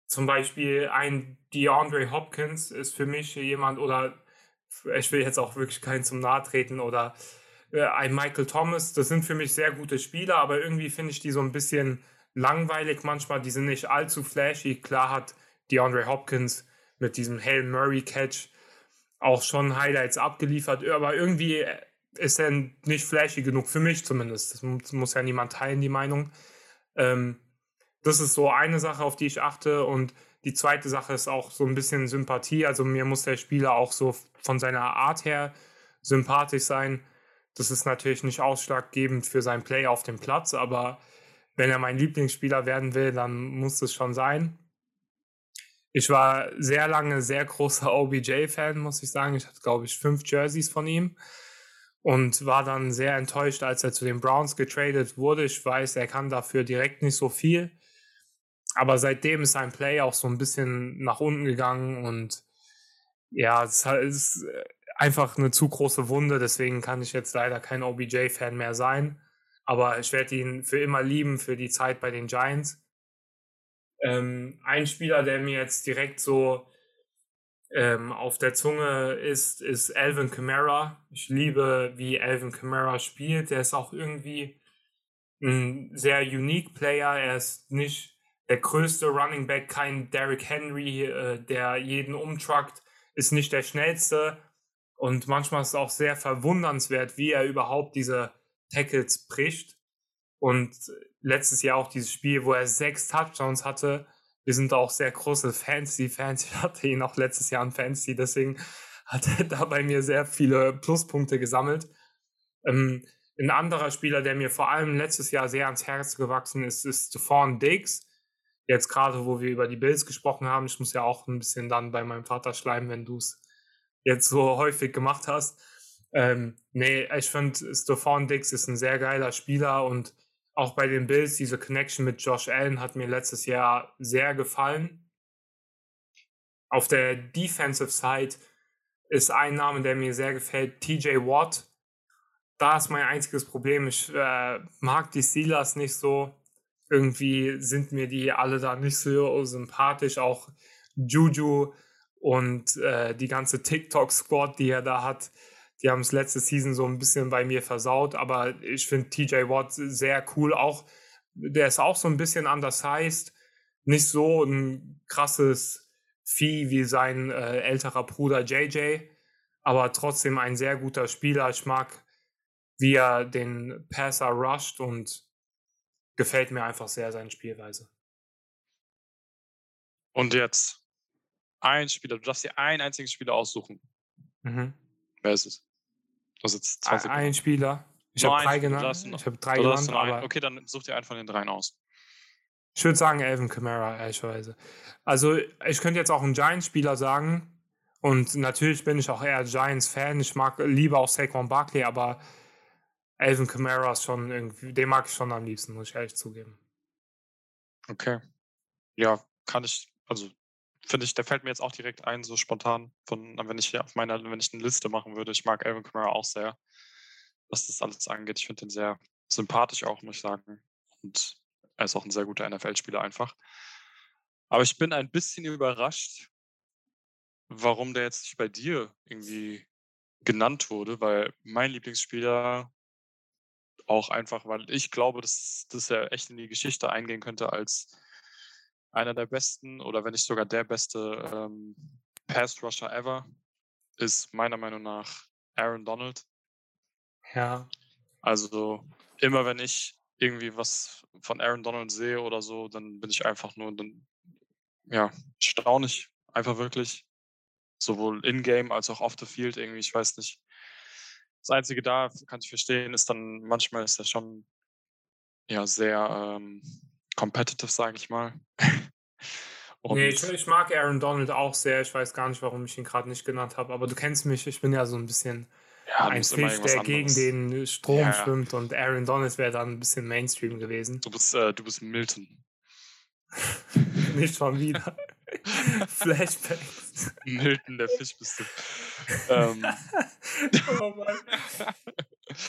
zum Beispiel ein DeAndre Hopkins ist für mich jemand oder ich will jetzt auch wirklich keinen zum Nahe treten oder äh, ein Michael Thomas, das sind für mich sehr gute Spieler, aber irgendwie finde ich die so ein bisschen langweilig manchmal, die sind nicht allzu flashy. Klar hat DeAndre Hopkins mit diesem Hail Murray Catch auch schon Highlights abgeliefert, aber irgendwie ist er nicht flashy genug für mich zumindest. Das muss ja niemand teilen, die Meinung. Ähm, das ist so eine Sache, auf die ich achte. Und die zweite Sache ist auch so ein bisschen Sympathie. Also mir muss der Spieler auch so von seiner Art her sympathisch sein. Das ist natürlich nicht ausschlaggebend für sein Play auf dem Platz, aber wenn er mein Lieblingsspieler werden will, dann muss es schon sein. Ich war sehr lange sehr großer OBJ-Fan, muss ich sagen. Ich hatte, glaube ich, fünf Jerseys von ihm und war dann sehr enttäuscht, als er zu den Browns getradet wurde. Ich weiß, er kann dafür direkt nicht so viel. Aber seitdem ist sein Play auch so ein bisschen nach unten gegangen und ja, es ist einfach eine zu große Wunde. Deswegen kann ich jetzt leider kein OBJ-Fan mehr sein. Aber ich werde ihn für immer lieben für die Zeit bei den Giants. Ähm, ein Spieler, der mir jetzt direkt so ähm, auf der Zunge ist, ist Alvin Kamara. Ich liebe, wie Alvin Kamara spielt. Der ist auch irgendwie ein sehr unique Player. Er ist nicht der größte Running Back, kein Derrick Henry, äh, der jeden umtruckt, ist nicht der schnellste. Und manchmal ist es auch sehr verwundernswert, wie er überhaupt diese Tackles bricht. Und letztes Jahr auch dieses Spiel, wo er sechs Touchdowns hatte, wir sind auch sehr große Fantasy-Fans. Ich hatte ihn auch letztes Jahr in Fantasy, deswegen hat er da bei mir sehr viele Pluspunkte gesammelt. Ähm, ein anderer Spieler, der mir vor allem letztes Jahr sehr ans Herz gewachsen ist, ist Stephon Diggs. Jetzt gerade, wo wir über die Bills gesprochen haben, ich muss ja auch ein bisschen dann bei meinem Vater schleimen, wenn du es jetzt so häufig gemacht hast. Ähm, nee, ich finde, Stephon Diggs ist ein sehr geiler Spieler und auch bei den Bills, diese Connection mit Josh Allen hat mir letztes Jahr sehr gefallen. Auf der Defensive Side ist ein Name, der mir sehr gefällt, TJ Watt. Da ist mein einziges Problem. Ich äh, mag die Steelers nicht so. Irgendwie sind mir die alle da nicht so sympathisch. Auch Juju und äh, die ganze TikTok-Squad, die er da hat, die haben es letzte Season so ein bisschen bei mir versaut, aber ich finde TJ Watt sehr cool. Auch der ist auch so ein bisschen undersized, nicht so ein krasses Vieh wie sein äh, älterer Bruder JJ, aber trotzdem ein sehr guter Spieler. Ich mag, wie er den Passer rusht und gefällt mir einfach sehr seine Spielweise. Und jetzt ein Spieler, du darfst dir einen einzigen Spieler aussuchen. Mhm. Wer ist es? Das ist 20 ein Spieler. Ich habe drei genannt. Ich habe drei genannt. Aber okay, dann such dir einen von den dreien aus. Ich würde sagen Elvin Kamara, ehrlicherweise. Also, ich könnte jetzt auch einen Giants-Spieler sagen. Und natürlich bin ich auch eher Giants-Fan. Ich mag lieber auch Saquon Barkley, aber Elvin Kamara ist schon irgendwie, den mag ich schon am liebsten, muss ich ehrlich zugeben. Okay. Ja, kann ich, also finde ich, der fällt mir jetzt auch direkt ein, so spontan, von, wenn ich hier auf meiner, wenn ich eine Liste machen würde. Ich mag Alvin Kamara auch sehr, was das alles angeht. Ich finde ihn sehr sympathisch auch, muss ich sagen. Und er ist auch ein sehr guter NFL-Spieler einfach. Aber ich bin ein bisschen überrascht, warum der jetzt nicht bei dir irgendwie genannt wurde, weil mein Lieblingsspieler auch einfach, weil ich glaube, dass, dass er echt in die Geschichte eingehen könnte als einer der besten oder wenn nicht sogar der beste ähm, Pass-Rusher ever ist meiner Meinung nach Aaron Donald. Ja. Also immer wenn ich irgendwie was von Aaron Donald sehe oder so, dann bin ich einfach nur dann, ja, staunig. Einfach wirklich. Sowohl in-game als auch off the field irgendwie, ich weiß nicht. Das Einzige da, kann ich verstehen, ist dann, manchmal ist er schon ja sehr ähm, competitive, sage ich mal. nee, ich, ich, mag Aaron Donald auch sehr. Ich weiß gar nicht, warum ich ihn gerade nicht genannt habe, aber du kennst mich, ich bin ja so ein bisschen ja, ein Fisch, der gegen den Strom ja, schwimmt und Aaron Donald wäre dann ein bisschen Mainstream gewesen. Du bist, äh, du bist Milton. nicht schon wieder. Flashbacks. Milton, der Fisch bist du. Ähm. oh Mann.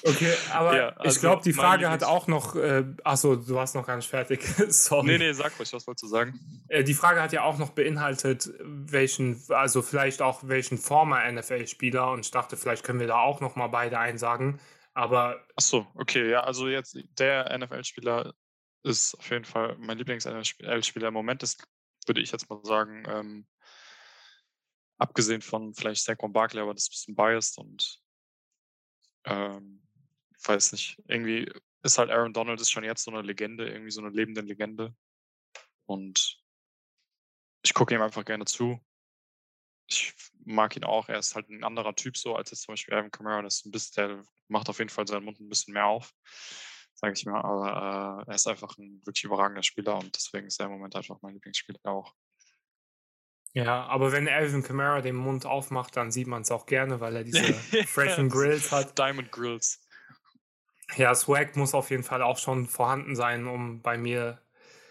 Okay, aber Ja, ich also glaube, die Frage hat auch noch. Äh, achso, du warst noch gar nicht fertig. Sorry. Nee, nee, sag ruhig, was wolltest du sagen? Äh, die Frage hat ja auch noch beinhaltet, welchen, also vielleicht auch welchen former NFL-Spieler und ich dachte, vielleicht können wir da auch noch mal beide einsagen. Aber Ach so, okay, ja, also jetzt der NFL-Spieler ist auf jeden Fall mein Lieblings-NFL-Spieler im Moment ist, würde ich jetzt mal sagen, ähm, abgesehen von vielleicht Saquon Barkley, aber das ist ein bisschen biased und ähm, weiß nicht, irgendwie ist halt Aaron Donald ist schon jetzt so eine Legende, irgendwie so eine lebende Legende und ich gucke ihm einfach gerne zu. Ich mag ihn auch, er ist halt ein anderer Typ so als jetzt zum Beispiel Evan Kamara, das ist ein bisschen, der macht auf jeden Fall seinen Mund ein bisschen mehr auf, sage ich mal, aber äh, er ist einfach ein wirklich überragender Spieler und deswegen ist er im Moment einfach mein Lieblingsspieler auch. Ja, aber wenn Alvin Kamara den Mund aufmacht, dann sieht man es auch gerne, weil er diese freshen Grills hat. Diamond Grills. Ja, Swag muss auf jeden Fall auch schon vorhanden sein, um bei mir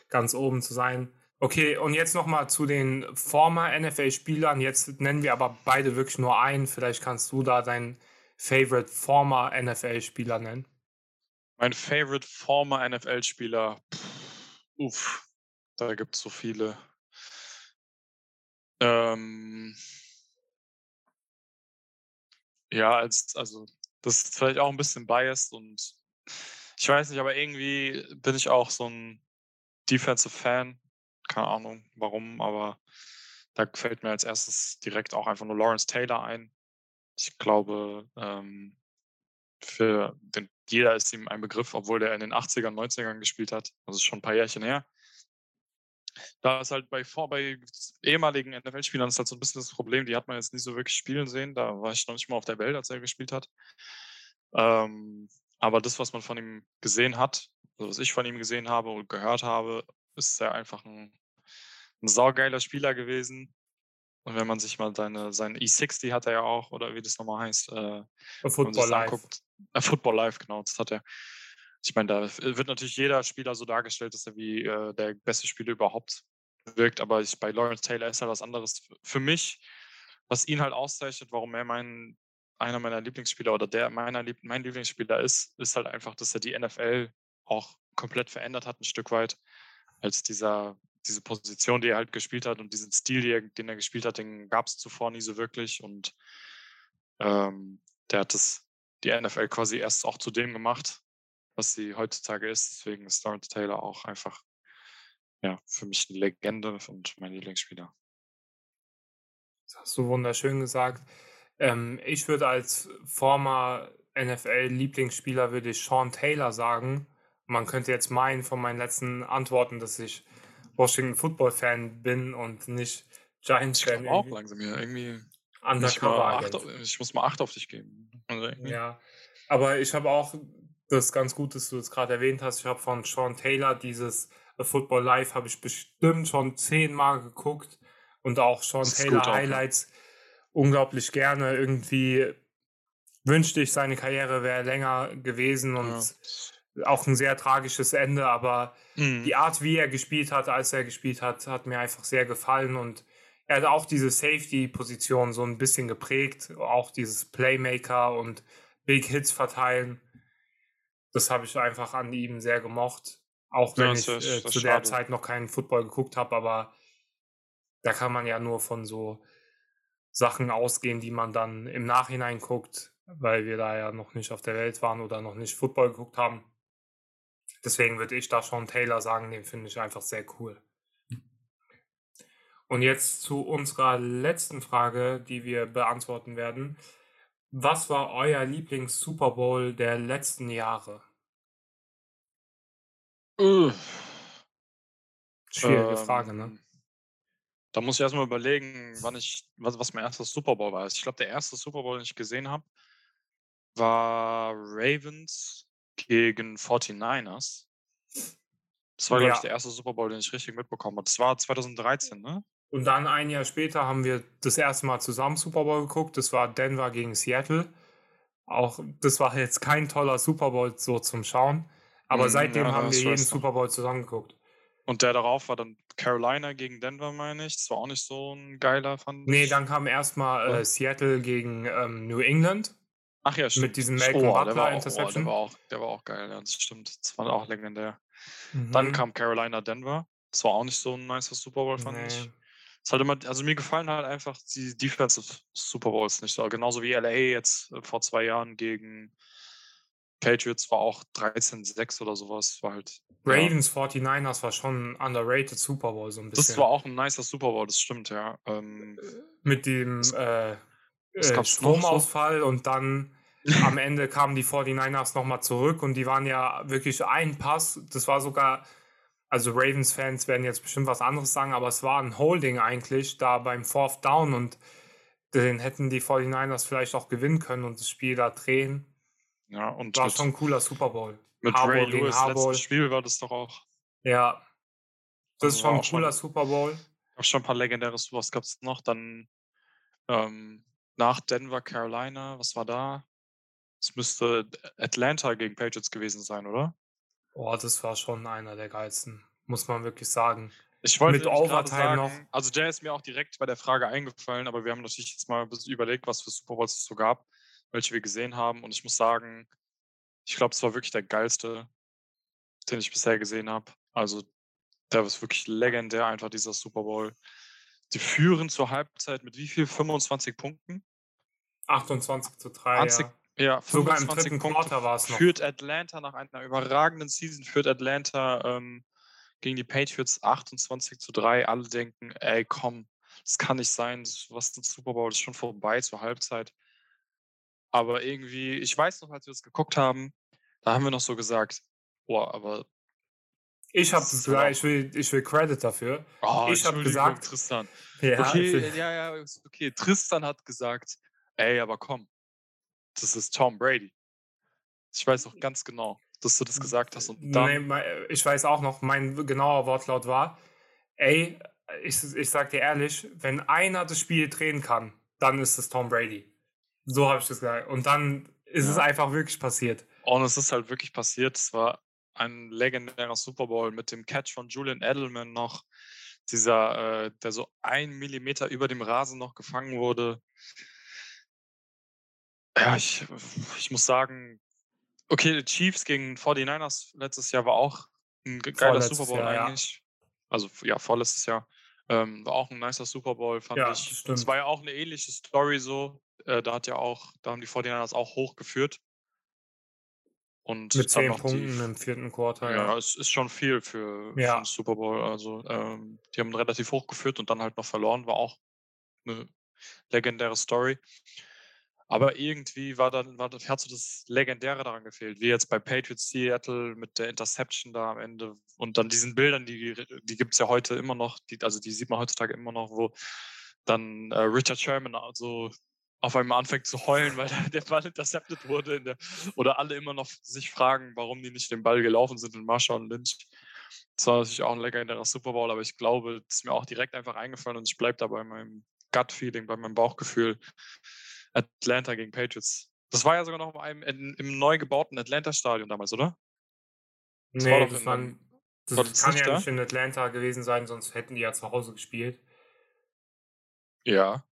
ganz oben zu sein. Okay, und jetzt nochmal zu den former NFL-Spielern. Jetzt nennen wir aber beide wirklich nur einen. Vielleicht kannst du da deinen Favorite former NFL-Spieler nennen. Mein favorite former NFL-Spieler, uff, da gibt es so viele. Ähm, ja, als, also das ist vielleicht auch ein bisschen biased und ich weiß nicht, aber irgendwie bin ich auch so ein Defensive Fan. Keine Ahnung warum, aber da fällt mir als erstes direkt auch einfach nur Lawrence Taylor ein. Ich glaube, ähm, für den, jeder ist ihm ein Begriff, obwohl der in den 80ern, 90ern gespielt hat. Das ist schon ein paar Jährchen her. Da ist halt bei, vor, bei ehemaligen NFL-Spielern ist halt so ein bisschen das Problem, die hat man jetzt nicht so wirklich spielen sehen. Da war ich noch nicht mal auf der Welt, als er gespielt hat. Ähm, aber das, was man von ihm gesehen hat, also was ich von ihm gesehen habe und gehört habe, ist er einfach ein, ein saugeiler Spieler gewesen. Und wenn man sich mal seine, seinen E60 hat er ja auch, oder wie das nochmal heißt, äh, Football Live. anguckt. Äh, Football Live, genau, das hat er. Ich meine, da wird natürlich jeder Spieler so dargestellt, dass er wie äh, der beste Spieler überhaupt wirkt, aber ich, bei Lawrence Taylor ist halt was anderes. Für mich, was ihn halt auszeichnet, warum er mein, einer meiner Lieblingsspieler oder der meiner mein Lieblingsspieler ist, ist halt einfach, dass er die NFL auch komplett verändert hat, ein Stück weit, als dieser, diese Position, die er halt gespielt hat und diesen Stil, er, den er gespielt hat, den gab es zuvor nie so wirklich und ähm, der hat das, die NFL quasi erst auch zu dem gemacht, was sie heutzutage ist. Deswegen ist Lawrence Taylor auch einfach ja, für mich eine Legende und mein Lieblingsspieler. Das hast du wunderschön gesagt. Ähm, ich würde als former NFL-Lieblingsspieler würde ich Sean Taylor sagen. Man könnte jetzt meinen von meinen letzten Antworten, dass ich Washington Football Fan bin und nicht Giants Ich auch langsam hier irgendwie. Ich, Undercover mal acht auf, ich muss mal acht auf dich geben. Also Ja, aber ich habe auch, das ist ganz gut, dass du es gerade erwähnt hast, ich habe von Sean Taylor dieses Football Live habe ich bestimmt schon zehnmal geguckt und auch Sean Das Taylor gut auch, ja. Highlights unglaublich gerne. Irgendwie wünschte ich, seine Karriere wäre länger gewesen und auch ein sehr tragisches Ende, aber Mhm. die Art, wie er gespielt hat, als er gespielt hat, hat mir einfach sehr gefallen und er hat auch diese Safety-Position so ein bisschen geprägt, auch dieses Playmaker und Big Hits verteilen. Das habe ich einfach an ihm sehr gemocht, auch Ja, wenn das ich ist- äh, zu der schade. Zeit noch keinen Football geguckt habe, aber da kann man ja nur von so Sachen ausgehen, die man dann im Nachhinein guckt, weil wir da ja noch nicht auf der Welt waren oder noch nicht Football geguckt haben. Deswegen würde ich da schon Taylor sagen, den finde ich einfach sehr cool. Und jetzt zu unserer letzten Frage, die wir beantworten werden. Was war euer Lieblings-Super Bowl der letzten Jahre? Äh, Schwierige Frage, ne? ähm, Da muss ich erstmal überlegen, wann ich, was, was mein erstes Super Bowl war. Ich glaube, der erste Super Bowl, den ich gesehen habe, war Ravens gegen 49ers. Das war, glaube Ja. ich, der erste Super Bowl, den ich richtig mitbekommen habe. Das war 2013, ne? Und dann ein Jahr später haben wir das erste Mal zusammen Super Bowl geguckt. Das war Denver gegen Seattle. Auch das war jetzt kein toller Super Bowl so zum Schauen. Aber Mhm, seitdem ja, haben wir jeden. Super Bowl zusammen geguckt. Und der darauf war dann Carolina gegen Denver, meine ich. Das war auch nicht so ein geiler, fand Nee, ich. dann kam erstmal äh, Seattle gegen ähm, New England. Ach ja, stimmt. Mit diesem Malcolm Oh, Butler auch, oh, Interception. der, war auch, der war auch geil, ja, das stimmt. Das war auch legendär. Dann Mhm. kam Carolina Denver. Das war auch nicht so ein nicer Super Bowl, fand ich. Es halt immer, also mir gefallen halt einfach die Defensive Super Bowls nicht so. Genauso wie LA jetzt äh, vor zwei Jahren gegen Patriots war auch 13-6 oder sowas. War halt. ja. Ravens 49ers war schon ein underrated Super Bowl so ein bisschen. Das war auch ein nicer Super Bowl, das stimmt, ja. Ähm, mit dem Was- äh, äh, noch so? Stromausfall und dann am Ende kamen die 49ers nochmal zurück und die waren ja wirklich ein Pass. Das war sogar, also Ravens-Fans werden jetzt bestimmt was anderes sagen, aber es war ein Holding eigentlich da beim Fourth Down und den hätten die 49ers vielleicht auch gewinnen können und das Spiel da drehen. ja, und War mit, schon ein cooler Super Bowl. mit Harbaugh Ray Lewis letztes Spiel war das doch auch. Ja. Das ist Also war schon ein auch schon- cooler Super Bowl. Gab schon ein paar legendäre Super Was gab es noch? Dann ähm, nach Denver, Carolina, was war da? Es müsste Atlanta gegen Patriots gewesen sein, oder? Boah, das war schon einer der geilsten, muss man wirklich sagen. Ich wollte Mit Overtime noch. also der ist mir auch direkt bei der Frage eingefallen, aber wir haben natürlich jetzt mal ein bisschen überlegt, was für Super Bowls es so gab, welche wir gesehen haben. Und ich muss sagen, ich glaube, es war wirklich der geilste, den ich bisher gesehen habe. Also der ist wirklich legendär, einfach dieser Super Bowl. Die führen zur Halbzeit mit wie viel? 25 Punkten? 28 zu 3. 20, ja. Ja, Sogar im 25 dritten Punkte Quarter war es noch. führt Atlanta nach einer überragenden Season, führt Atlanta ähm, gegen die Patriots 28 zu 3. Alle denken, ey, komm, das kann nicht sein, das, was ein Super Bowl, das ist schon vorbei zur Halbzeit. Aber irgendwie, ich weiß noch, als wir das geguckt haben, da haben wir noch so gesagt, boah, aber Ich habe auch- ich will, ich will Credit dafür. oh, Ich hab Entschuldigung, gesagt- Tristan. Ja, Okay, ich- ja, ja, okay. Tristan hat gesagt, ey, aber komm, das ist Tom Brady. Ich weiß auch ganz genau, dass du das gesagt hast. Und dann, Nee, mei- ich weiß auch noch, mein genauer Wortlaut war, ey, ich, ich sag dir ehrlich, wenn einer das Spiel drehen kann, dann ist es Tom Brady. So habe ich das gesagt. Und dann ist Ja. es einfach wirklich passiert. Und es ist halt wirklich passiert. Es war ein legendärer Super Bowl mit dem Catch von Julian Edelman noch. Dieser, äh, der so ein Millimeter über dem Rasen noch gefangen wurde. Ja, ich, ich muss sagen, okay, die Chiefs gegen 49ers letztes Jahr war auch ein ge- geiler Super Bowl Jahr, ja. eigentlich. Also ja, vorletztes Jahr. Ähm, war auch ein nicer Super Bowl, fand Ja, ich. das Und Es stimmt. war ja auch eine ähnliche Story so. Äh, da hat ja auch, da haben die 49ers auch hochgeführt. Und Mit zehn noch die- Punkten im vierten Quarter. ja, Ja. es ist schon viel für, für Ja. einen Super Bowl. Also ähm, die haben relativ hochgeführt und dann halt noch verloren, war auch eine legendäre Story. Aber irgendwie war dann, war, hat so das Legendäre daran gefehlt, wie jetzt bei Patriots Seattle mit der Interception da am Ende und dann diesen Bildern, die, die gibt es ja heute immer noch, die, also die sieht man heutzutage immer noch, wo dann äh, Richard Sherman also auf einmal anfängt zu heulen, weil der, Ball intercepted wurde der, oder alle immer noch sich fragen, warum die nicht den Ball gelaufen sind in Marshall und Lynch. Das war natürlich auch ein legendärer Super Bowl, aber ich glaube, das ist mir auch direkt einfach eingefallen und ich bleibe da bei meinem Gut-Feeling, bei meinem Bauchgefühl. Atlanta gegen Patriots. Das war ja sogar noch im, im, im neu gebauten Atlanta-Stadion damals, oder? Das war Nee, doch das, in einem- das war das kann nicht ja da? nicht in Atlanta gewesen sein, sonst hätten die ja zu Hause gespielt. Ja.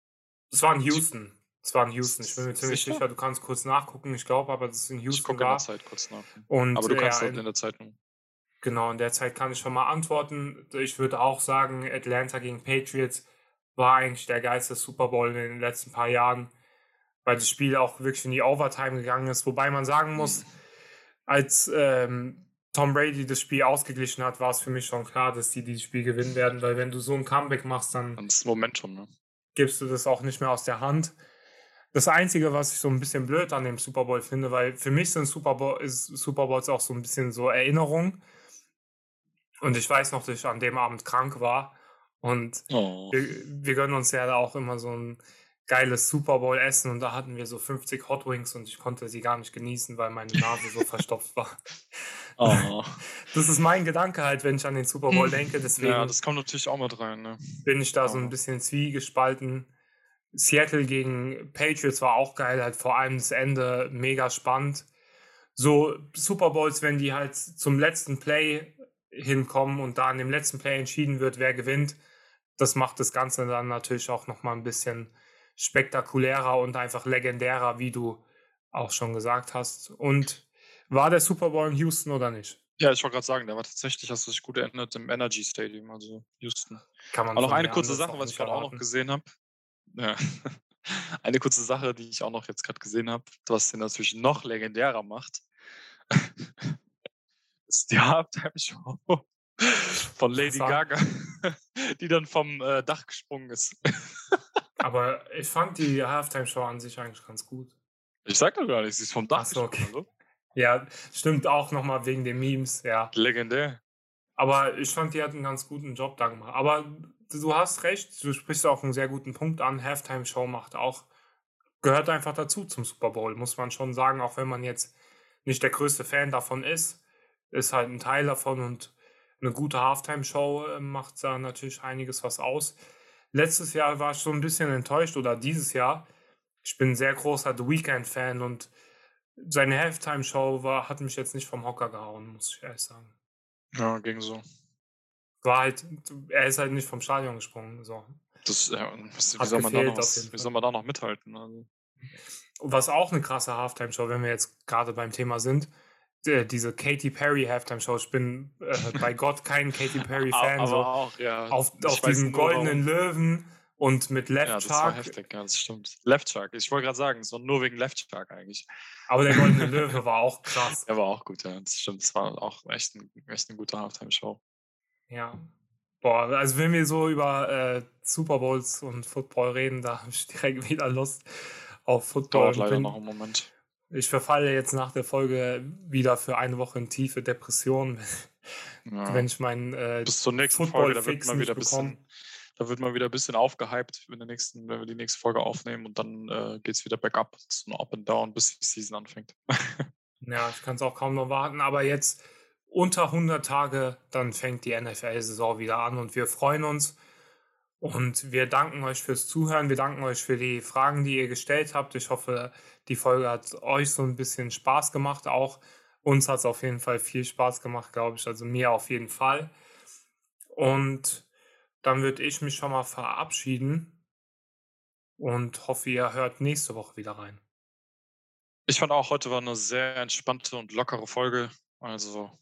Das war in Houston. Das war in Houston. Ich bin mir ziemlich Sicher? sicher, du kannst kurz nachgucken. Ich glaube aber, dass es in Ich Houston gucke in war. der Zeit kurz nach. Und, Aber du kannst äh, halt in der Zeitung. Genau, in der Zeit kann ich schon mal antworten. Ich würde auch sagen, Atlanta gegen Patriots war eigentlich der geilste Super Bowl in den letzten paar Jahren, weil das Spiel auch wirklich in die Overtime gegangen ist. Wobei man sagen muss, als ähm, Tom Brady das Spiel ausgeglichen hat, war es für mich schon klar, dass die dieses Spiel gewinnen werden, weil wenn du so ein Comeback machst, dann das Momentum, ne? gibst du das auch nicht mehr aus der Hand. Das Einzige, was ich so ein bisschen blöd an dem Super Bowl finde, weil für mich sind Super, Bowl, ist Super Bowls auch so ein bisschen so Erinnerung. Und ich weiß noch, dass ich an dem Abend krank war. Und Oh. wir, wir gönnen uns ja da auch immer so ein geiles Super Bowl Essen. Und da hatten wir so 50 Hot Wings und ich konnte sie gar nicht genießen, weil meine Nase so verstopft war. oh. Das ist mein Gedanke halt, wenn ich an den Super Bowl denke. Deswegen Ja, das kommt natürlich auch mit rein, ne? bin ich da so ein bisschen zwiegespalten. Seattle gegen Patriots war auch geil, halt vor allem das Ende mega spannend. So Super Bowls, wenn die halt zum letzten Play hinkommen und da an dem letzten Play entschieden wird, wer gewinnt, das macht das Ganze dann natürlich auch nochmal ein bisschen spektakulärer und einfach legendärer, wie du auch schon gesagt hast. Und war der Super Bowl in Houston oder nicht? Ja, ich wollte gerade sagen, der war tatsächlich, hast du dich gut erinnert, im Energy Stadium, also Houston. Kann man Aber noch eine kurze Sache, was ich gerade auch noch gesehen habe. Ja. Eine kurze Sache, die ich auch noch jetzt gerade gesehen habe, was den natürlich noch legendärer macht, ist die Halftime-Show von Lady. Gaga, die dann vom äh, Dach gesprungen ist. Aber ich fand die Halftime-Show an sich eigentlich ganz gut. Ich sag doch gar nicht, sie ist vom Dach Ach so, gesprungen. Also. Ja, stimmt auch nochmal wegen den Memes, ja. Legendär. Aber ich fand, die hat einen ganz guten Job da gemacht. Aber du hast recht, du sprichst auch einen sehr guten Punkt an. Halftime-Show macht auch, gehört einfach dazu zum Super Bowl, muss man schon sagen, auch wenn man jetzt nicht der größte Fan davon ist, ist halt ein Teil davon und eine gute Halftime-Show äh, macht da natürlich einiges was aus. Letztes Jahr war ich so ein bisschen enttäuscht oder dieses Jahr. Ich bin ein sehr großer The Weeknd-Fan und seine Halftime-Show war, hat mich jetzt nicht vom Hocker gehauen, muss ich ehrlich sagen. Ja, ging so. War halt, er ist halt nicht vom Stadion gesprungen. So. Das, ja, was, wie, soll man da noch, was- wie soll man da noch mithalten? Also, was auch eine krasse Halftime-Show, wenn wir jetzt gerade beim Thema sind, diese Katy Perry Halftime-Show. Ich bin äh, bei Gott kein Katy Perry-Fan. aber So. auch, ja. Auf, auf diesem nur, warum. goldenen Löwen und mit Left Ja, das war Shark. heftig, ja, das stimmt. Left Shark, ich wollte gerade sagen, es war nur wegen Left Shark eigentlich. Aber der goldene Löwe war auch krass. Er war auch gut, ja, das stimmt. Es war auch echt, ein, echt eine gute Halftime-Show. Ja. Boah, also wenn wir so über äh, Super Bowls und Football reden, da habe ich direkt wieder Lust auf Football. Dauert leider bin, noch einen Moment. Ich verfalle jetzt nach der Folge wieder für eine Woche in tiefe Depression, Ja. wenn ich meinen äh, Bis zur nächsten Folge, da wird man wieder ein bisschen, da wird man wieder ein bisschen aufgehypt, wenn, der nächsten, wenn wir die nächste Folge aufnehmen und dann äh, geht es wieder bergab. Es ist ein Up and Down, bis die Season anfängt. Ja, ich kann es auch kaum noch warten. Aber jetzt unter 100 Tage, dann fängt die NFL-Saison wieder an und wir freuen uns. Und wir danken euch fürs Zuhören. Wir danken euch für die Fragen, die ihr gestellt habt. Ich hoffe, die Folge hat euch so ein bisschen Spaß gemacht. Auch uns hat es auf jeden Fall viel Spaß gemacht, glaube ich. Also mir auf jeden Fall. Und dann würde ich mich schon mal verabschieden und hoffe, ihr hört nächste Woche wieder rein. Ich fand auch, heute war eine sehr entspannte und lockere Folge. Also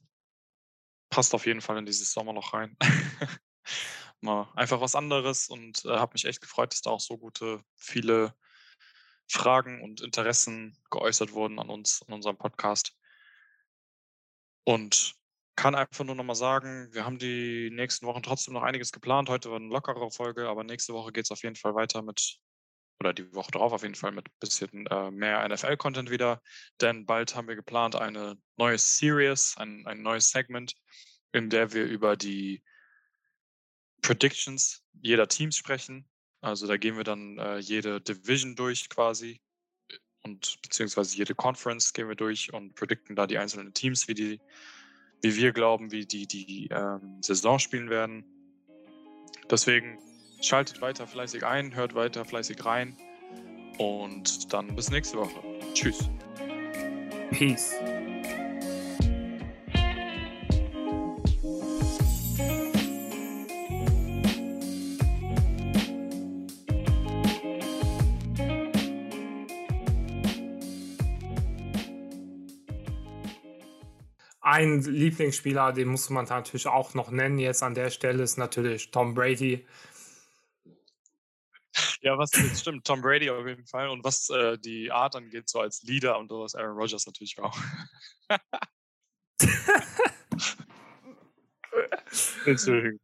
passt auf jeden Fall in dieses Sommerloch rein. Mal einfach was anderes und äh, habe mich echt gefreut, dass da auch so gute, viele Fragen und Interessen geäußert wurden an uns, an unserem Podcast. Und kann einfach nur nochmal sagen, wir haben die nächsten Wochen trotzdem noch einiges geplant. Heute war eine lockere Folge, aber nächste Woche geht es auf jeden Fall weiter mit, oder die Woche drauf auf jeden Fall mit ein bisschen äh, mehr NFL-Content wieder. Denn bald haben wir geplant eine neue Series, ein, ein neues Segment, in der wir über die Predictions jeder Teams sprechen. Also da gehen wir dann äh, jede Division durch quasi und beziehungsweise jede Conference gehen wir durch und predikten da die einzelnen Teams, wie die, wie wir glauben, wie die die ähm, Saison spielen werden. Deswegen schaltet weiter fleißig ein, hört weiter fleißig rein und dann bis nächste Woche. Tschüss. Peace. Ein Lieblingsspieler, den muss man natürlich auch noch nennen jetzt an der Stelle, ist natürlich Tom Brady. Ja, was stimmt, Tom Brady auf jeden Fall. Und was äh, die Art angeht, so als Leader und sowas, Aaron Rodgers natürlich auch. Entschuldigung.